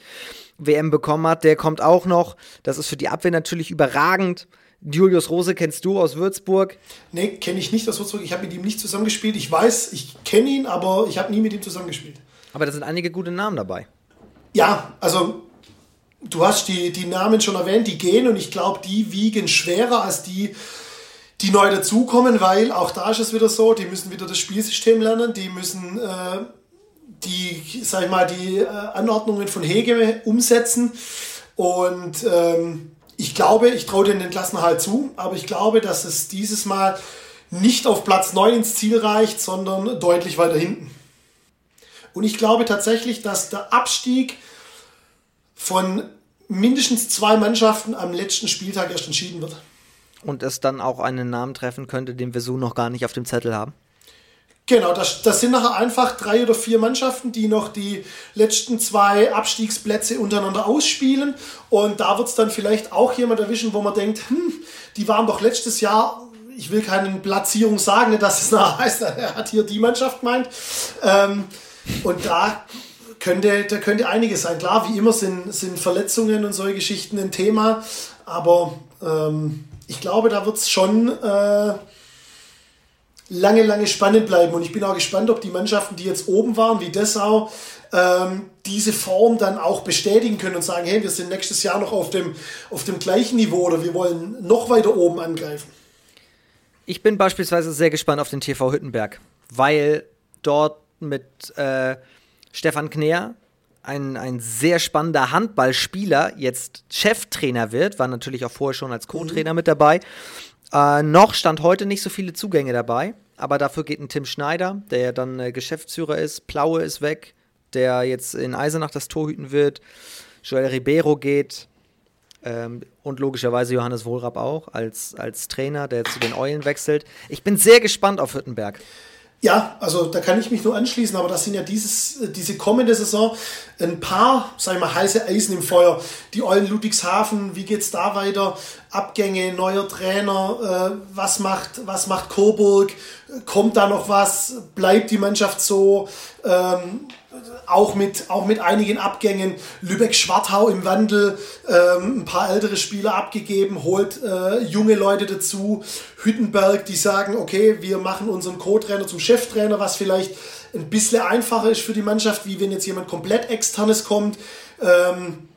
[SPEAKER 1] WM bekommen hat, der kommt auch noch. Das ist für die Abwehr natürlich überragend. Julius Rose kennst du aus Würzburg?
[SPEAKER 2] Nee, kenne ich nicht aus Würzburg. Ich habe mit ihm nicht zusammengespielt. Ich weiß, ich kenne ihn, aber ich habe nie mit ihm zusammengespielt.
[SPEAKER 1] Aber da sind einige gute Namen dabei.
[SPEAKER 2] Ja, also du hast die, die Namen schon erwähnt, die gehen und ich glaube, die wiegen schwerer als die, die neu dazukommen, weil auch da ist es wieder so, die müssen wieder das Spielsystem lernen, die müssen äh, die, sag ich mal, die äh, Anordnungen von Hege umsetzen und ähm, ich glaube, ich traue den Klassenerhalt zu, aber ich glaube, dass es dieses Mal nicht auf Platz 9 ins Ziel reicht, sondern deutlich weiter hinten. Und ich glaube tatsächlich, dass der Abstieg von mindestens zwei Mannschaften am letzten Spieltag erst entschieden wird.
[SPEAKER 1] Und es dann auch einen Namen treffen könnte, den wir so noch gar nicht auf dem Zettel haben?
[SPEAKER 2] Genau, das, das sind nachher einfach drei oder vier Mannschaften, die noch die letzten zwei Abstiegsplätze untereinander ausspielen. Und da wird es dann vielleicht auch jemand erwischen, wo man denkt, hm, die waren doch letztes Jahr, ich will keine Platzierung sagen, dass es nachher heißt, er hat hier die Mannschaft meint. Ähm, und da könnte, da könnte einiges sein. Klar, wie immer sind, sind Verletzungen und solche Geschichten ein Thema, aber ähm, ich glaube, da wird es schon... Äh, lange, lange spannend bleiben. Und ich bin auch gespannt, ob die Mannschaften, die jetzt oben waren, wie Dessau, ähm, diese Form dann auch bestätigen können und sagen, hey, wir sind nächstes Jahr noch auf dem, auf dem gleichen Niveau oder wir wollen noch weiter oben angreifen.
[SPEAKER 1] Ich bin beispielsweise sehr gespannt auf den TV Hüttenberg, weil dort mit äh, Stefan Kner ein, ein sehr spannender Handballspieler jetzt Cheftrainer wird, war natürlich auch vorher schon als Co-Trainer mhm. mit dabei. Äh, noch stand heute nicht so viele Zugänge dabei, aber dafür geht ein Tim Schneider, der ja dann äh, Geschäftsführer ist. Plaue ist weg, der jetzt in Eisenach das Tor hüten wird. Joel Ribeiro geht. Ähm, und logischerweise Johannes Wohlrapp auch als, als Trainer, der zu den Eulen wechselt. Ich bin sehr gespannt auf Hüttenberg.
[SPEAKER 2] Ja, also da kann ich mich nur anschließen, aber das sind ja dieses, diese kommende Saison ein paar, sag ich mal, heiße Eisen im Feuer. Die Eulen Ludwigshafen, wie geht's da weiter? Abgänge, neuer Trainer, äh, was macht, was macht Coburg? Kommt da noch was? Bleibt die Mannschaft so? Ähm, auch mit, auch mit einigen Abgängen. Lübeck-Schwartau im Wandel, ähm, ein paar ältere Spieler abgegeben, holt äh, junge Leute dazu. Hüttenberg, die sagen, okay, wir machen unseren Co-Trainer zum Cheftrainer, was vielleicht ein bisschen einfacher ist für die Mannschaft, wie wenn jetzt jemand komplett externes kommt. Ähm,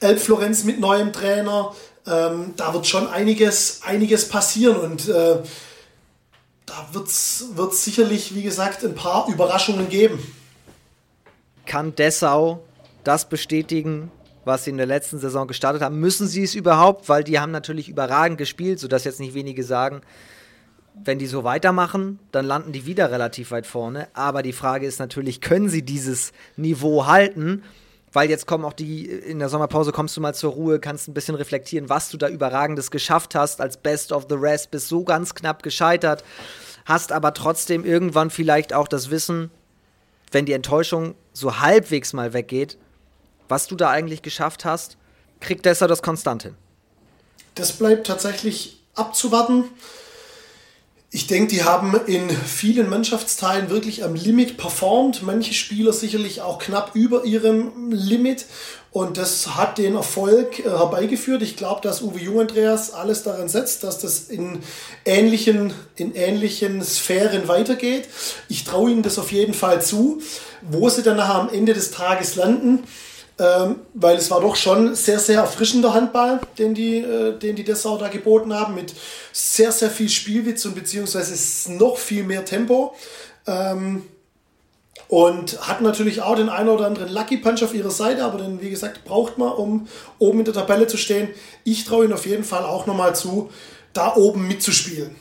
[SPEAKER 2] Elbflorenz mit neuem Trainer. Ähm, da wird schon einiges, einiges passieren und äh, da wird es sicherlich, wie gesagt, ein paar Überraschungen geben
[SPEAKER 1] kann Dessau das bestätigen, was sie in der letzten Saison gestartet haben? Müssen sie es überhaupt? Weil die haben natürlich überragend gespielt, sodass jetzt nicht wenige sagen, wenn die so weitermachen, dann landen die wieder relativ weit vorne. Aber die Frage ist natürlich, können sie dieses Niveau halten? Weil jetzt kommen auch die, in der Sommerpause kommst du mal zur Ruhe, kannst ein bisschen reflektieren, was du da Überragendes geschafft hast als Best of the Rest, bist so ganz knapp gescheitert, hast aber trotzdem irgendwann vielleicht auch das Wissen, wenn die Enttäuschung so halbwegs mal weggeht, was du da eigentlich geschafft hast, kriegt Dessau das konstant hin?
[SPEAKER 2] Das bleibt tatsächlich abzuwarten. Ich denke, die haben in vielen Mannschaftsteilen wirklich am Limit performt. Manche Spieler sicherlich auch knapp über ihrem Limit. Und das hat den Erfolg äh, herbeigeführt. Ich glaube, dass Uwe Jung-Andreas alles daran setzt, dass das in ähnlichen, in ähnlichen Sphären weitergeht. Ich traue ihnen das auf jeden Fall zu. Wo sie dann nachher am Ende des Tages landen, ähm, weil es war doch schon sehr, sehr erfrischender Handball, den die, äh, den die Dessau da geboten haben, mit sehr, sehr viel Spielwitz und beziehungsweise noch viel mehr Tempo. Ähm, und hat natürlich auch den einen oder anderen Lucky Punch auf ihrer Seite, aber den, wie gesagt, braucht man, um oben in der Tabelle zu stehen. Ich traue ihnen auf jeden Fall auch nochmal zu, da oben mitzuspielen.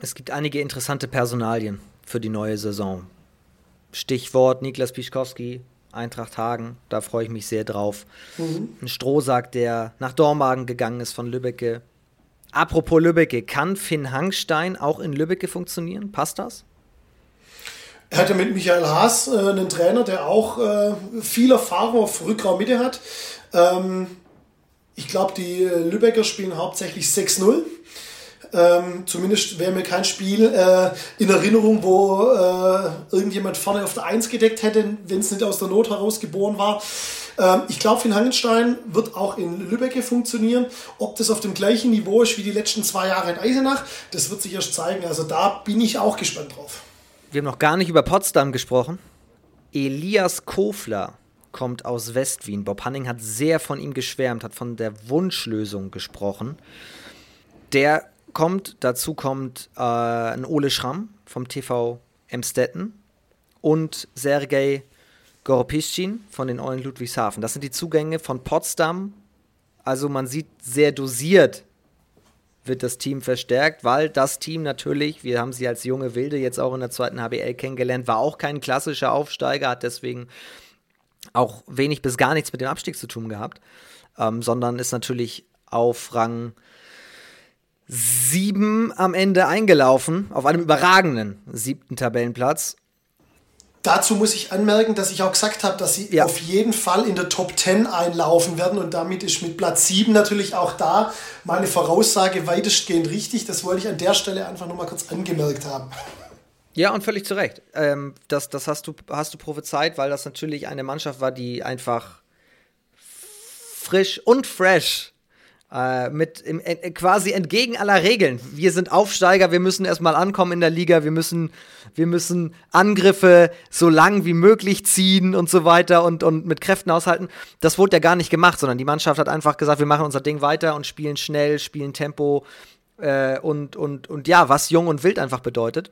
[SPEAKER 1] Es gibt einige interessante Personalien für die neue Saison. Stichwort Niklas Pischkowski, Eintracht Hagen, da freue ich mich sehr drauf. Mhm. Ein Strohsack, der nach Dormagen gegangen ist von Lübbecke. Apropos Lübbecke, kann Finn Hangstein auch in Lübbecke funktionieren? Passt das?
[SPEAKER 2] Er hatte mit Michael Haas äh, einen Trainer, der auch äh, viel Erfahrung auf Rückraummitte hat. Ähm, ich glaube, die Lübecker spielen hauptsächlich 6-0. Ähm, zumindest wäre mir kein Spiel äh, in Erinnerung, wo äh, irgendjemand vorne auf der 1 gedeckt hätte, wenn es nicht aus der Not heraus geboren war. Ähm, ich glaube, Finn Hangenstein wird auch in Lübeck funktionieren. Ob das auf dem gleichen Niveau ist wie die letzten zwei Jahre in Eisenach, das wird sich erst zeigen. Also da bin ich auch gespannt drauf.
[SPEAKER 1] Wir haben noch gar nicht über Potsdam gesprochen. Elias Kofler kommt aus Westwien. Bob Hanning hat sehr von ihm geschwärmt, hat von der Wunschlösung gesprochen. Der kommt, dazu kommt äh, ein Ole Schramm vom TV Emstetten und Sergei Goropischin von den Eulen Ludwigshafen. Das sind die Zugänge von Potsdam. Also man sieht sehr dosiert wird das Team verstärkt, weil das Team natürlich, wir haben sie als junge Wilde jetzt auch in der zweiten HBL kennengelernt, war auch kein klassischer Aufsteiger, hat deswegen auch wenig bis gar nichts mit dem Abstieg zu tun gehabt, ähm, sondern ist natürlich auf Rang sieben am Ende eingelaufen, auf einem überragenden siebten Tabellenplatz.
[SPEAKER 2] Dazu muss ich anmerken, dass ich auch gesagt habe, dass sie ja. auf jeden Fall in der Top 10 einlaufen werden und damit ist mit Platz 7 natürlich auch da meine Voraussage weitestgehend richtig. Das wollte ich an der Stelle einfach nur mal kurz angemerkt haben.
[SPEAKER 1] Ja, und völlig zu Recht. Ähm, das das hast, du, hast du prophezeit, weil das natürlich eine Mannschaft war, die einfach frisch und fresh äh, mit im, äh, quasi entgegen aller Regeln. Wir sind Aufsteiger, wir müssen erstmal ankommen in der Liga, wir müssen, wir müssen Angriffe so lang wie möglich ziehen und so weiter und, und mit Kräften aushalten. Das wurde ja gar nicht gemacht, sondern die Mannschaft hat einfach gesagt, wir machen unser Ding weiter und spielen schnell, spielen Tempo äh, und, und, und ja, was jung und wild einfach bedeutet.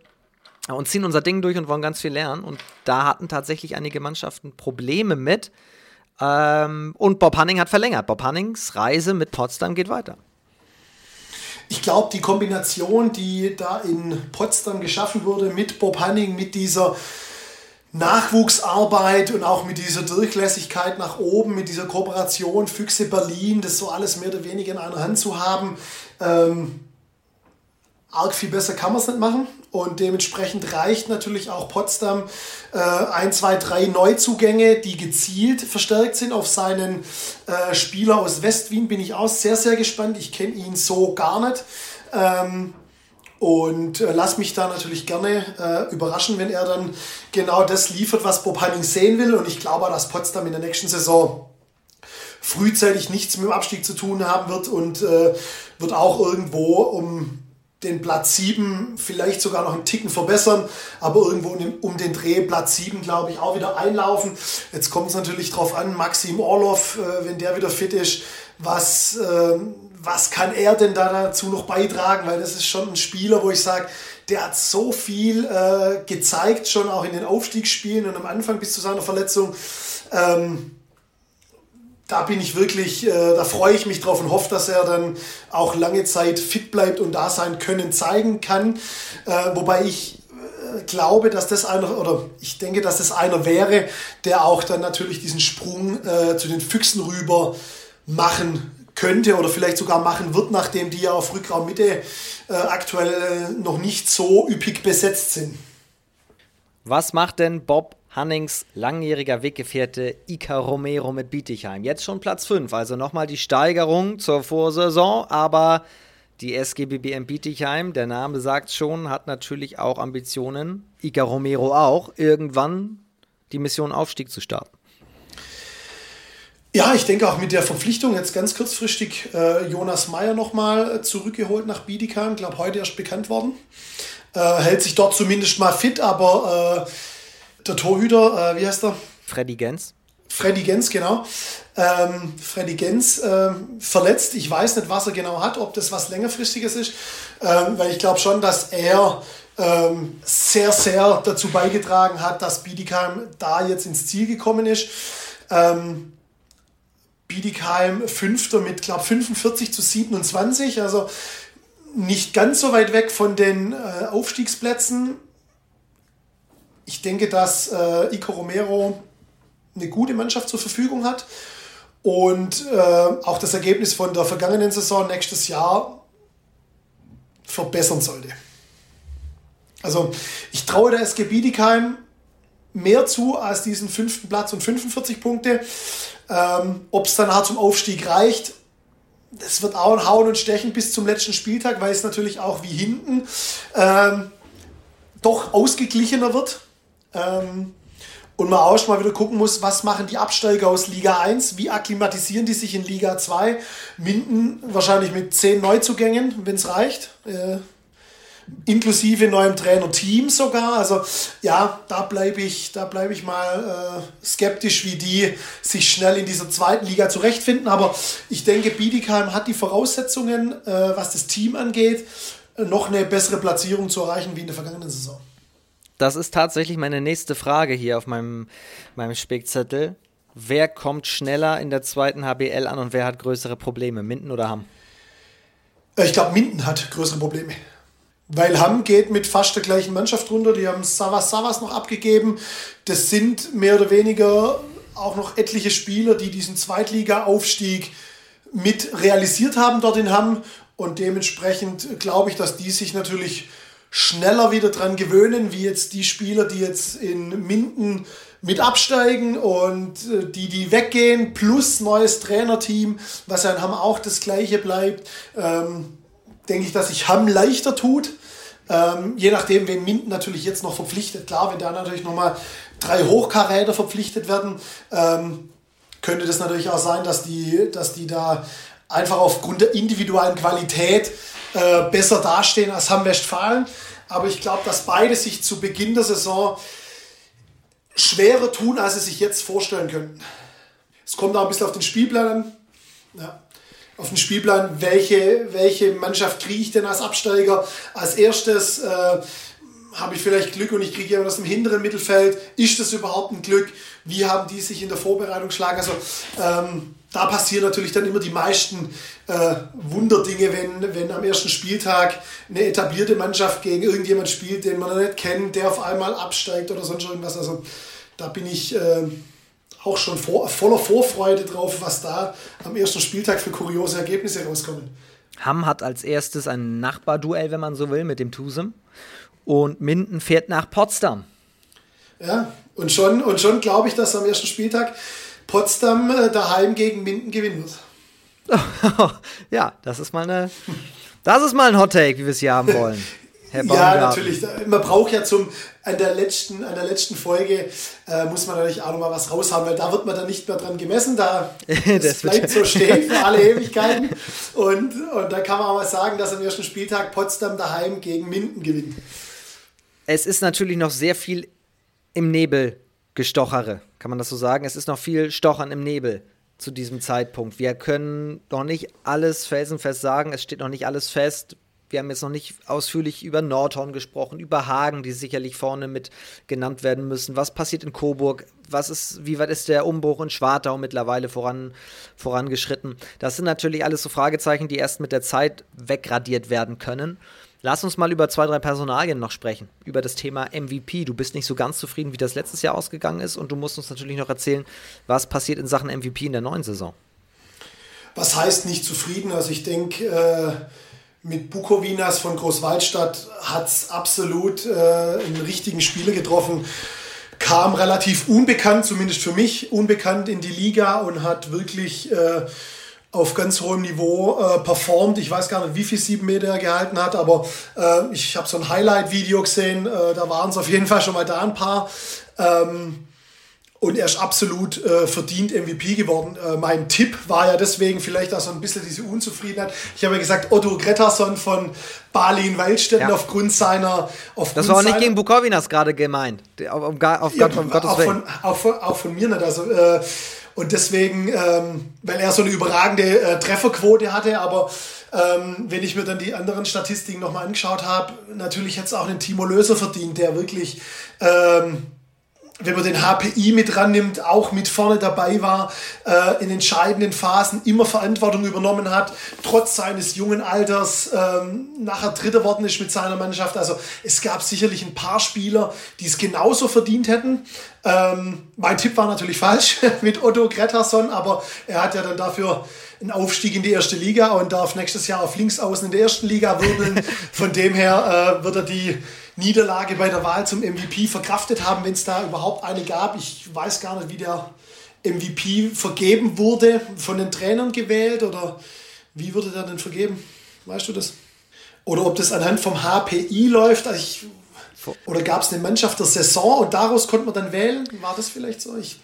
[SPEAKER 1] Und ziehen unser Ding durch und wollen ganz viel lernen. Und da hatten tatsächlich einige Mannschaften Probleme mit. Ähm, und Bob Hanning hat verlängert. Bob Hannings Reise mit Potsdam geht weiter.
[SPEAKER 2] Ich glaube, die Kombination, die da in Potsdam geschaffen wurde mit Bob Hanning, mit dieser Nachwuchsarbeit und auch mit dieser Durchlässigkeit nach oben, mit dieser Kooperation Füchse Berlin, das so alles mehr oder weniger in einer Hand zu haben, ähm, arg viel besser kann man es nicht machen. Und dementsprechend reicht natürlich auch Potsdam äh, ein, zwei, drei Neuzugänge, die gezielt verstärkt sind auf seinen äh, Spieler aus West-Wien. Bin ich auch sehr, sehr gespannt. Ich kenne ihn so gar nicht. Ähm, und äh, lass mich da natürlich gerne äh, überraschen, wenn er dann genau das liefert, was Bob Hanning sehen will. Und ich glaube, dass Potsdam in der nächsten Saison frühzeitig nichts mit dem Abstieg zu tun haben wird und äh, wird auch irgendwo um den Platz 7 vielleicht sogar noch einen Ticken verbessern, aber irgendwo um den Dreh Platz 7, glaube ich, auch wieder einlaufen. Jetzt kommt es natürlich darauf an, Maxim Orlov, äh, wenn der wieder fit ist, was, äh, was kann er denn da dazu noch beitragen, weil das ist schon ein Spieler, wo ich sage, der hat so viel äh, gezeigt, schon auch in den Aufstiegsspielen und am Anfang bis zu seiner Verletzung. Ähm, da bin ich wirklich, äh, da freue ich mich drauf und hoffe, dass er dann auch lange Zeit fit bleibt und da sein Können zeigen kann. Äh, wobei ich äh, glaube, dass das einer, oder ich denke, dass das einer wäre, der auch dann natürlich diesen Sprung äh, zu den Füchsen rüber machen könnte oder vielleicht sogar machen wird, nachdem die ja auf Rückraummitte äh, aktuell noch nicht so üppig besetzt sind.
[SPEAKER 1] Was macht denn Bob Hannings langjähriger Weggefährte Ica Romero mit Bietigheim. Jetzt schon Platz 5, also nochmal die Steigerung zur Vorsaison, aber die SGBBM Bietigheim, der Name sagt schon, hat natürlich auch Ambitionen, Ica Romero auch, irgendwann die Mission Aufstieg zu starten.
[SPEAKER 2] Ja, ich denke auch mit der Verpflichtung jetzt ganz kurzfristig äh, Jonas Meyer nochmal zurückgeholt nach Bietigheim, glaube heute erst bekannt worden. Äh, hält sich dort zumindest mal fit, aber äh, der Torhüter, äh, wie heißt er?
[SPEAKER 1] Freddy Gens.
[SPEAKER 2] Freddy Gens, genau. Ähm, Freddy Gens äh, verletzt. Ich weiß nicht, was er genau hat, ob das was längerfristiges ist, ähm, weil ich glaube schon, dass er ähm, sehr, sehr dazu beigetragen hat, dass Bietigheim da jetzt ins Ziel gekommen ist. Ähm, Bietigheim Fünfter mit, glaube 45 zu 27, also nicht ganz so weit weg von den äh, Aufstiegsplätzen ich denke, dass äh, Ico Romero eine gute Mannschaft zur Verfügung hat und äh, auch das Ergebnis von der vergangenen Saison nächstes Jahr verbessern sollte. Also ich traue der SG Bietigheim mehr zu als diesen fünften Platz und 45 Punkte. Ähm, Ob es danach zum Aufstieg reicht, das wird auch ein Hauen und Stechen bis zum letzten Spieltag, weil es natürlich auch wie hinten ähm, doch ausgeglichener wird. Ähm, und man auch schon mal wieder gucken muss, was machen die Absteiger aus Liga 1, wie akklimatisieren die sich in Liga 2. Minden wahrscheinlich mit zehn Neuzugängen, wenn es reicht. Äh, inklusive neuem Trainer-Team sogar. Also ja, da bleibe ich, bleib ich mal äh, skeptisch, wie die sich schnell in dieser zweiten Liga zurechtfinden. Aber ich denke, Bietigheim hat die Voraussetzungen, äh, was das Team angeht, noch eine bessere Platzierung zu erreichen wie in der vergangenen Saison.
[SPEAKER 1] Das ist tatsächlich meine nächste Frage hier auf meinem, meinem Spickzettel. Wer kommt schneller in der zweiten HBL an und wer hat größere Probleme, Minden oder Hamm?
[SPEAKER 2] Äh, ich glaube, Minden hat größere Probleme. Weil Hamm geht mit fast der gleichen Mannschaft runter. Die haben Savas Savas noch abgegeben. Das sind mehr oder weniger auch noch etliche Spieler, die diesen Zweitliga-Aufstieg mit realisiert haben dort in Hamm. Und dementsprechend glaube ich, dass die sich natürlich schneller wieder dran gewöhnen, wie jetzt die Spieler, die jetzt in Minden mit absteigen und äh, die, die weggehen, plus neues Trainerteam, was ja in Hamm auch das gleiche bleibt, ähm, denke ich, dass sich Hamm leichter tut. Ähm, je nachdem, wen Minden natürlich jetzt noch verpflichtet. Klar, wenn da natürlich nochmal drei Hochkaräter verpflichtet werden, ähm, könnte das natürlich auch sein, dass die, dass die da einfach aufgrund der individuellen Qualität äh, besser dastehen als Hamm Westfalen. Aber ich glaube, dass beide sich zu Beginn der Saison schwerer tun, als sie sich jetzt vorstellen könnten. Es kommt auch ein bisschen auf den Spielplan an. Ja. Auf den Spielplan, welche, welche Mannschaft kriege ich denn als Absteiger? Als erstes äh, habe ich vielleicht Glück und ich kriege jemanden aus dem hinteren Mittelfeld. Ist das überhaupt ein Glück? Wie haben die sich in der Vorbereitung geschlagen? Also ähm, da passieren natürlich dann immer die meisten äh, Wunderdinge, wenn, wenn am ersten Spieltag eine etablierte Mannschaft gegen irgendjemand spielt, den man noch nicht kennt, der auf einmal absteigt oder sonst irgendwas. Also da bin ich äh, auch schon vor, voller Vorfreude drauf, was da am ersten Spieltag für kuriose Ergebnisse rauskommen.
[SPEAKER 1] Hamm hat als erstes ein Nachbarduell, wenn man so will, mit dem Tusem. Und Minden fährt nach Potsdam.
[SPEAKER 2] Ja, und schon, und schon glaube ich, dass am ersten Spieltag Potsdam äh, daheim gegen Minden gewinnen wird.
[SPEAKER 1] ja, das ist mal eine, das ist mal ein Hot Take, wie wir es hier haben wollen.
[SPEAKER 2] ja, natürlich. Man braucht ja zum an der letzten, an der letzten Folge äh, muss man natürlich auch noch mal was raushaben, weil da wird man dann nicht mehr dran gemessen. Da das bleibt so stehen für alle Ewigkeiten. Und, und da kann man auch mal sagen, dass am ersten Spieltag Potsdam daheim gegen Minden gewinnt.
[SPEAKER 1] Es ist natürlich noch sehr viel im Nebel gestochere, kann man das so sagen? Es ist noch viel Stochern im Nebel zu diesem Zeitpunkt. Wir können noch nicht alles felsenfest sagen, es steht noch nicht alles fest. Wir haben jetzt noch nicht ausführlich über Nordhorn gesprochen, über Hagen, die sicherlich vorne mit genannt werden müssen. Was passiert in Coburg? Was ist, wie weit ist der Umbruch in Schwartau mittlerweile voran, vorangeschritten? Das sind natürlich alles so Fragezeichen, die erst mit der Zeit wegradiert werden können. Lass uns mal über zwei, drei Personalien noch sprechen. Über das Thema MVP. Du bist nicht so ganz zufrieden, wie das letztes Jahr ausgegangen ist. Und du musst uns natürlich noch erzählen, was passiert in Sachen MVP in der neuen Saison.
[SPEAKER 2] Was heißt nicht zufrieden? Also ich denke, äh, mit Bukowinas von Großwaldstadt hat es absolut äh, einen richtigen Spieler getroffen. Kam relativ unbekannt, zumindest für mich, unbekannt in die Liga und hat wirklich... Äh, auf ganz hohem Niveau äh, performt. Ich weiß gar nicht, wie viel sieben Meter er gehalten hat, aber äh, ich habe so ein Highlight-Video gesehen. Äh, da waren es auf jeden Fall schon mal da ein paar. Ähm, und er ist absolut äh, verdient MVP geworden. Äh, mein Tipp war ja deswegen vielleicht auch so ein bisschen diese Unzufriedenheit. Ich habe ja gesagt, Otto Gretarsson von Balin Waldstätten ja. aufgrund seiner. Aufgrund
[SPEAKER 1] das war auch nicht gegen Bukowinas gerade gemeint. Auf, auf, auf, ja, Gott, um
[SPEAKER 2] Gottes Willen. Auch von, auch von mir nicht. Also, äh, und deswegen, ähm, weil er so eine überragende äh, Trefferquote hatte, aber ähm, wenn ich mir dann die anderen Statistiken nochmal angeschaut habe, natürlich hätte es auch einen Timo Löser verdient, der wirklich ähm, wenn man den HPI mit rannimmt, auch mit vorne dabei war, äh, in entscheidenden Phasen immer Verantwortung übernommen hat, trotz seines jungen Alters ähm, nachher Dritter worden ist mit seiner Mannschaft. Also es gab sicherlich ein paar Spieler, die es genauso verdient hätten. Ähm, mein Tipp war natürlich falsch mit Otto Gretarsson, aber er hat ja dann dafür einen Aufstieg in die erste Liga und darf nächstes Jahr auf Linksaußen in der ersten Liga wirbeln. Von dem her äh, wird er die Niederlage bei der Wahl zum MVP verkraftet haben, wenn es da überhaupt eine gab. Ich weiß gar nicht, wie der MVP vergeben wurde, von den Trainern gewählt oder wie wurde der denn vergeben? Weißt du das? Oder ob das anhand vom HPI läuft? Also ich, oder gab es eine Mannschaft der Saison und daraus konnte man dann wählen? War das vielleicht so? Ich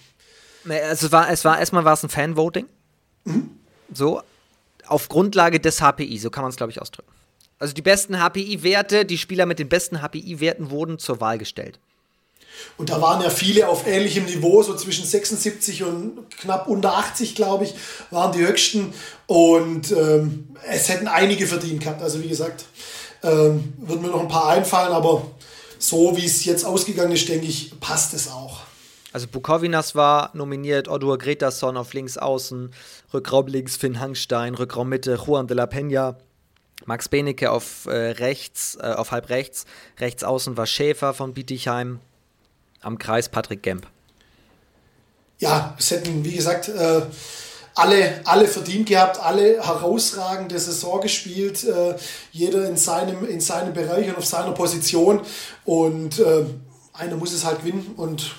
[SPEAKER 1] also es war, es war erstmal war es ein Fanvoting. Mhm. So, auf Grundlage des HPI, so kann man es, glaube ich, ausdrücken. Also die besten HPI-Werte, die Spieler mit den besten HPI-Werten wurden zur Wahl gestellt.
[SPEAKER 2] Und da waren ja viele auf ähnlichem Niveau, so zwischen 76 und knapp unter 80, glaube ich, waren die höchsten. Und ähm, es hätten einige verdient gehabt. Also wie gesagt, ähm, würden mir noch ein paar einfallen, aber so wie es jetzt ausgegangen ist, denke ich, passt es auch.
[SPEAKER 1] Also Bukovinas war nominiert, Odur Gretason auf links außen, Rückraum links Finn Hangstein, Rückraum Mitte Juan de la Peña, Max Benecke auf äh, rechts, äh, auf halb rechts. Rechts außen war Schäfer von Bietigheim. Am Kreis Patrick Gemp.
[SPEAKER 2] Ja, es hätten, wie gesagt, äh, alle, alle verdient gehabt, alle herausragende Saison gespielt, äh, jeder in seinem, in seinem Bereich und auf seiner Position. Und äh, einer muss es halt gewinnen und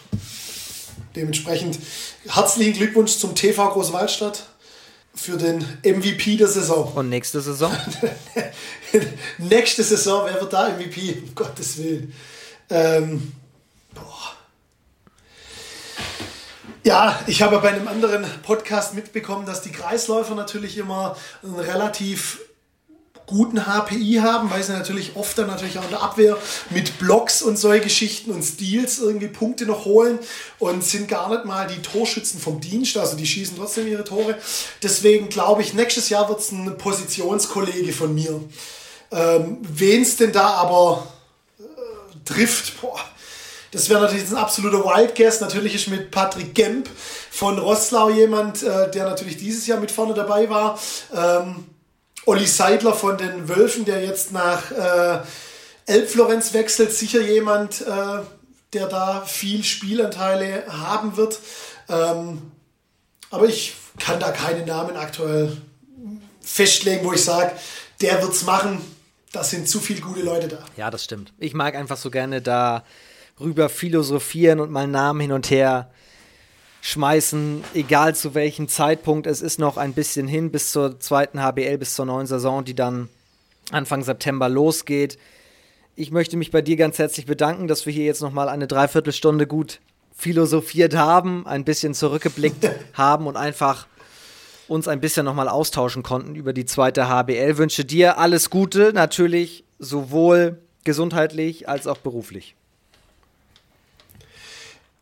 [SPEAKER 2] dementsprechend herzlichen Glückwunsch zum TV Großwaldstadt für den MVP der Saison.
[SPEAKER 1] Und nächste Saison?
[SPEAKER 2] nächste Saison, wer wird da MVP? Um Gottes Willen. Ähm, boah. Ja, ich habe bei einem anderen Podcast mitbekommen, dass die Kreisläufer natürlich immer einen relativ guten HPI haben, weil sie natürlich oft dann natürlich auch in der Abwehr mit Blocks und solche Geschichten und Steals irgendwie Punkte noch holen und sind gar nicht mal die Torschützen vom Dienst, also die schießen trotzdem ihre Tore. Deswegen glaube ich, nächstes Jahr wird es ein Positionskollege von mir. Ähm, Wen es denn da aber äh, trifft, boah, das wäre natürlich ein absoluter Wildguess. Natürlich ist mit Patrick Gemp von Rosslau jemand, äh, der natürlich dieses Jahr mit vorne dabei war. Ähm, Olli Seidler von den Wölfen, der jetzt nach äh, Elbflorenz wechselt, sicher jemand, äh, der da viel Spielanteile haben wird. Ähm, aber ich kann da keine Namen aktuell festlegen, wo ich sage, der wird es machen. Da sind zu viele gute Leute da.
[SPEAKER 1] Ja, das stimmt. Ich mag einfach so gerne da rüber philosophieren und mal Namen hin und her schmeißen, egal zu welchem Zeitpunkt. Es ist noch ein bisschen hin bis zur zweiten HBL, bis zur neuen Saison, die dann Anfang September losgeht. Ich möchte mich bei dir ganz herzlich bedanken, dass wir hier jetzt nochmal eine Dreiviertelstunde gut philosophiert haben, ein bisschen zurückgeblickt haben und einfach uns ein bisschen nochmal austauschen konnten über die zweite HBL. Wünsche dir alles Gute, natürlich sowohl gesundheitlich als auch beruflich.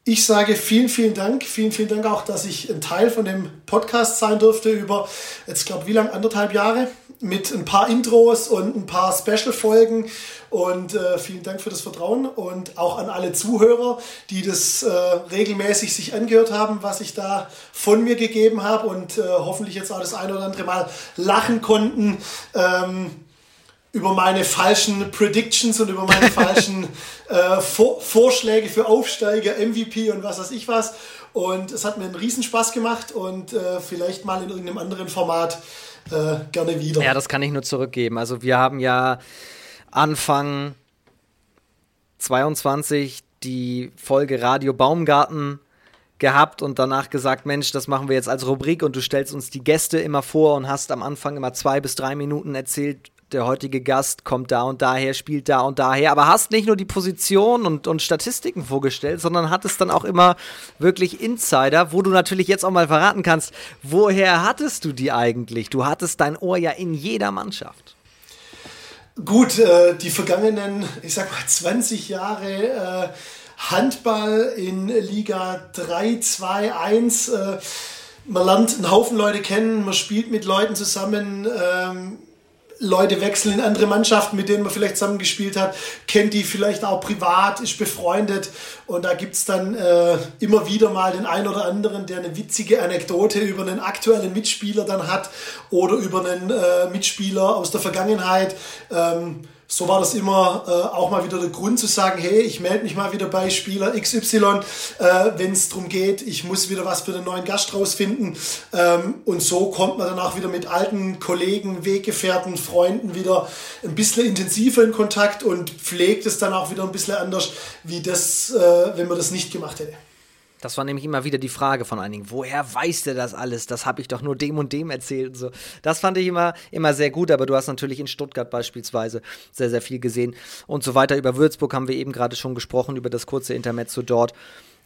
[SPEAKER 2] Ich sage vielen, vielen Dank. Vielen, vielen Dank auch, dass ich ein Teil von dem Podcast sein durfte über, jetzt glaube wie lange, anderthalb Jahre mit ein paar Intros und ein paar Special-Folgen. Und äh, vielen Dank für das Vertrauen und auch an alle Zuhörer, die das äh, regelmäßig sich angehört haben, was ich da von mir gegeben habe und äh, hoffentlich jetzt auch das ein oder andere Mal lachen konnten. Ähm, über meine falschen Predictions und über meine falschen äh, Vor Vorschläge für Aufsteiger, MVP und was weiß ich was. Und es hat mir einen Riesenspaß gemacht und äh, vielleicht mal in irgendeinem anderen Format äh, gerne wieder.
[SPEAKER 1] Ja, das kann ich nur zurückgeben. Also wir haben ja Anfang 22 die Folge Radio Baumgarten gehabt und danach gesagt, Mensch, das machen wir jetzt als Rubrik und du stellst uns die Gäste immer vor und hast am Anfang immer zwei bis drei Minuten erzählt, der heutige Gast kommt da und daher, spielt da und daher, aber hast nicht nur die Position und, und Statistiken vorgestellt, sondern hattest dann auch immer wirklich Insider, wo du natürlich jetzt auch mal verraten kannst, woher hattest du die eigentlich? Du hattest dein Ohr ja in jeder Mannschaft.
[SPEAKER 2] Gut, äh, die vergangenen, ich sag mal, 20 Jahre äh, Handball in Liga 3, 2, 1. Äh, man lernt einen Haufen Leute kennen, man spielt mit Leuten zusammen. Ähm, Leute wechseln in andere Mannschaften, mit denen man vielleicht zusammengespielt hat, kennt die vielleicht auch privat, ist befreundet und da gibt es dann äh, immer wieder mal den einen oder anderen, der eine witzige Anekdote über einen aktuellen Mitspieler dann hat oder über einen äh, Mitspieler aus der Vergangenheit. Ähm, so war das immer äh, auch mal wieder der Grund zu sagen, hey, ich melde mich mal wieder bei Spieler XY, äh, wenn es darum geht, ich muss wieder was für den neuen Gast rausfinden. Ähm, und so kommt man dann auch wieder mit alten Kollegen, Weggefährten, Freunden wieder ein bisschen intensiver in Kontakt und pflegt es dann auch wieder ein bisschen anders, wie das, äh, wenn man das nicht gemacht hätte.
[SPEAKER 1] Das war nämlich immer wieder die Frage von einigen. Woher weiß der das alles? Das habe ich doch nur dem und dem erzählt und so. Das fand ich immer, immer sehr gut, aber du hast natürlich in Stuttgart beispielsweise sehr, sehr viel gesehen und so weiter. Über Würzburg haben wir eben gerade schon gesprochen, über das kurze Intermezzo dort.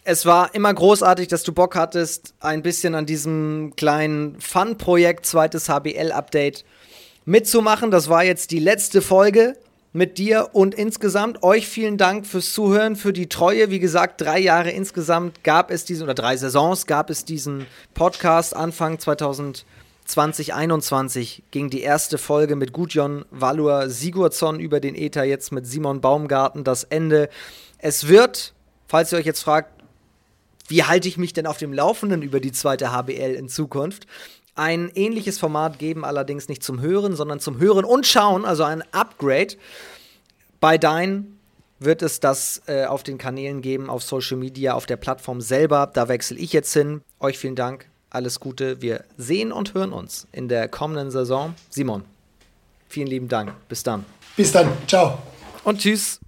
[SPEAKER 1] Es war immer großartig, dass du Bock hattest, ein bisschen an diesem kleinen Fun-Projekt, zweites HBL-Update mitzumachen. Das war jetzt die letzte Folge mit dir und insgesamt euch vielen Dank fürs Zuhören, für die Treue. Wie gesagt, drei Jahre insgesamt gab es diesen, oder drei Saisons gab es diesen Podcast. Anfang 2020, ging die erste Folge mit Gudjon Valur Sigurdsson über den Ether, jetzt mit Simon Baumgarten das Ende. Es wird, falls ihr euch jetzt fragt, wie halte ich mich denn auf dem Laufenden über die zweite HBL in Zukunft? Ein ähnliches Format geben, allerdings nicht zum Hören, sondern zum Hören und Schauen, also ein Upgrade. Bei Dein wird es das äh, auf den Kanälen geben, auf Social Media, auf der Plattform selber. Da wechsle ich jetzt hin. Euch vielen Dank alles Gute. Wir sehen und hören uns in der kommenden Saison. Simon, vielen lieben Dank. Bis dann.
[SPEAKER 2] Bis dann. Ciao.
[SPEAKER 1] Und tschüss.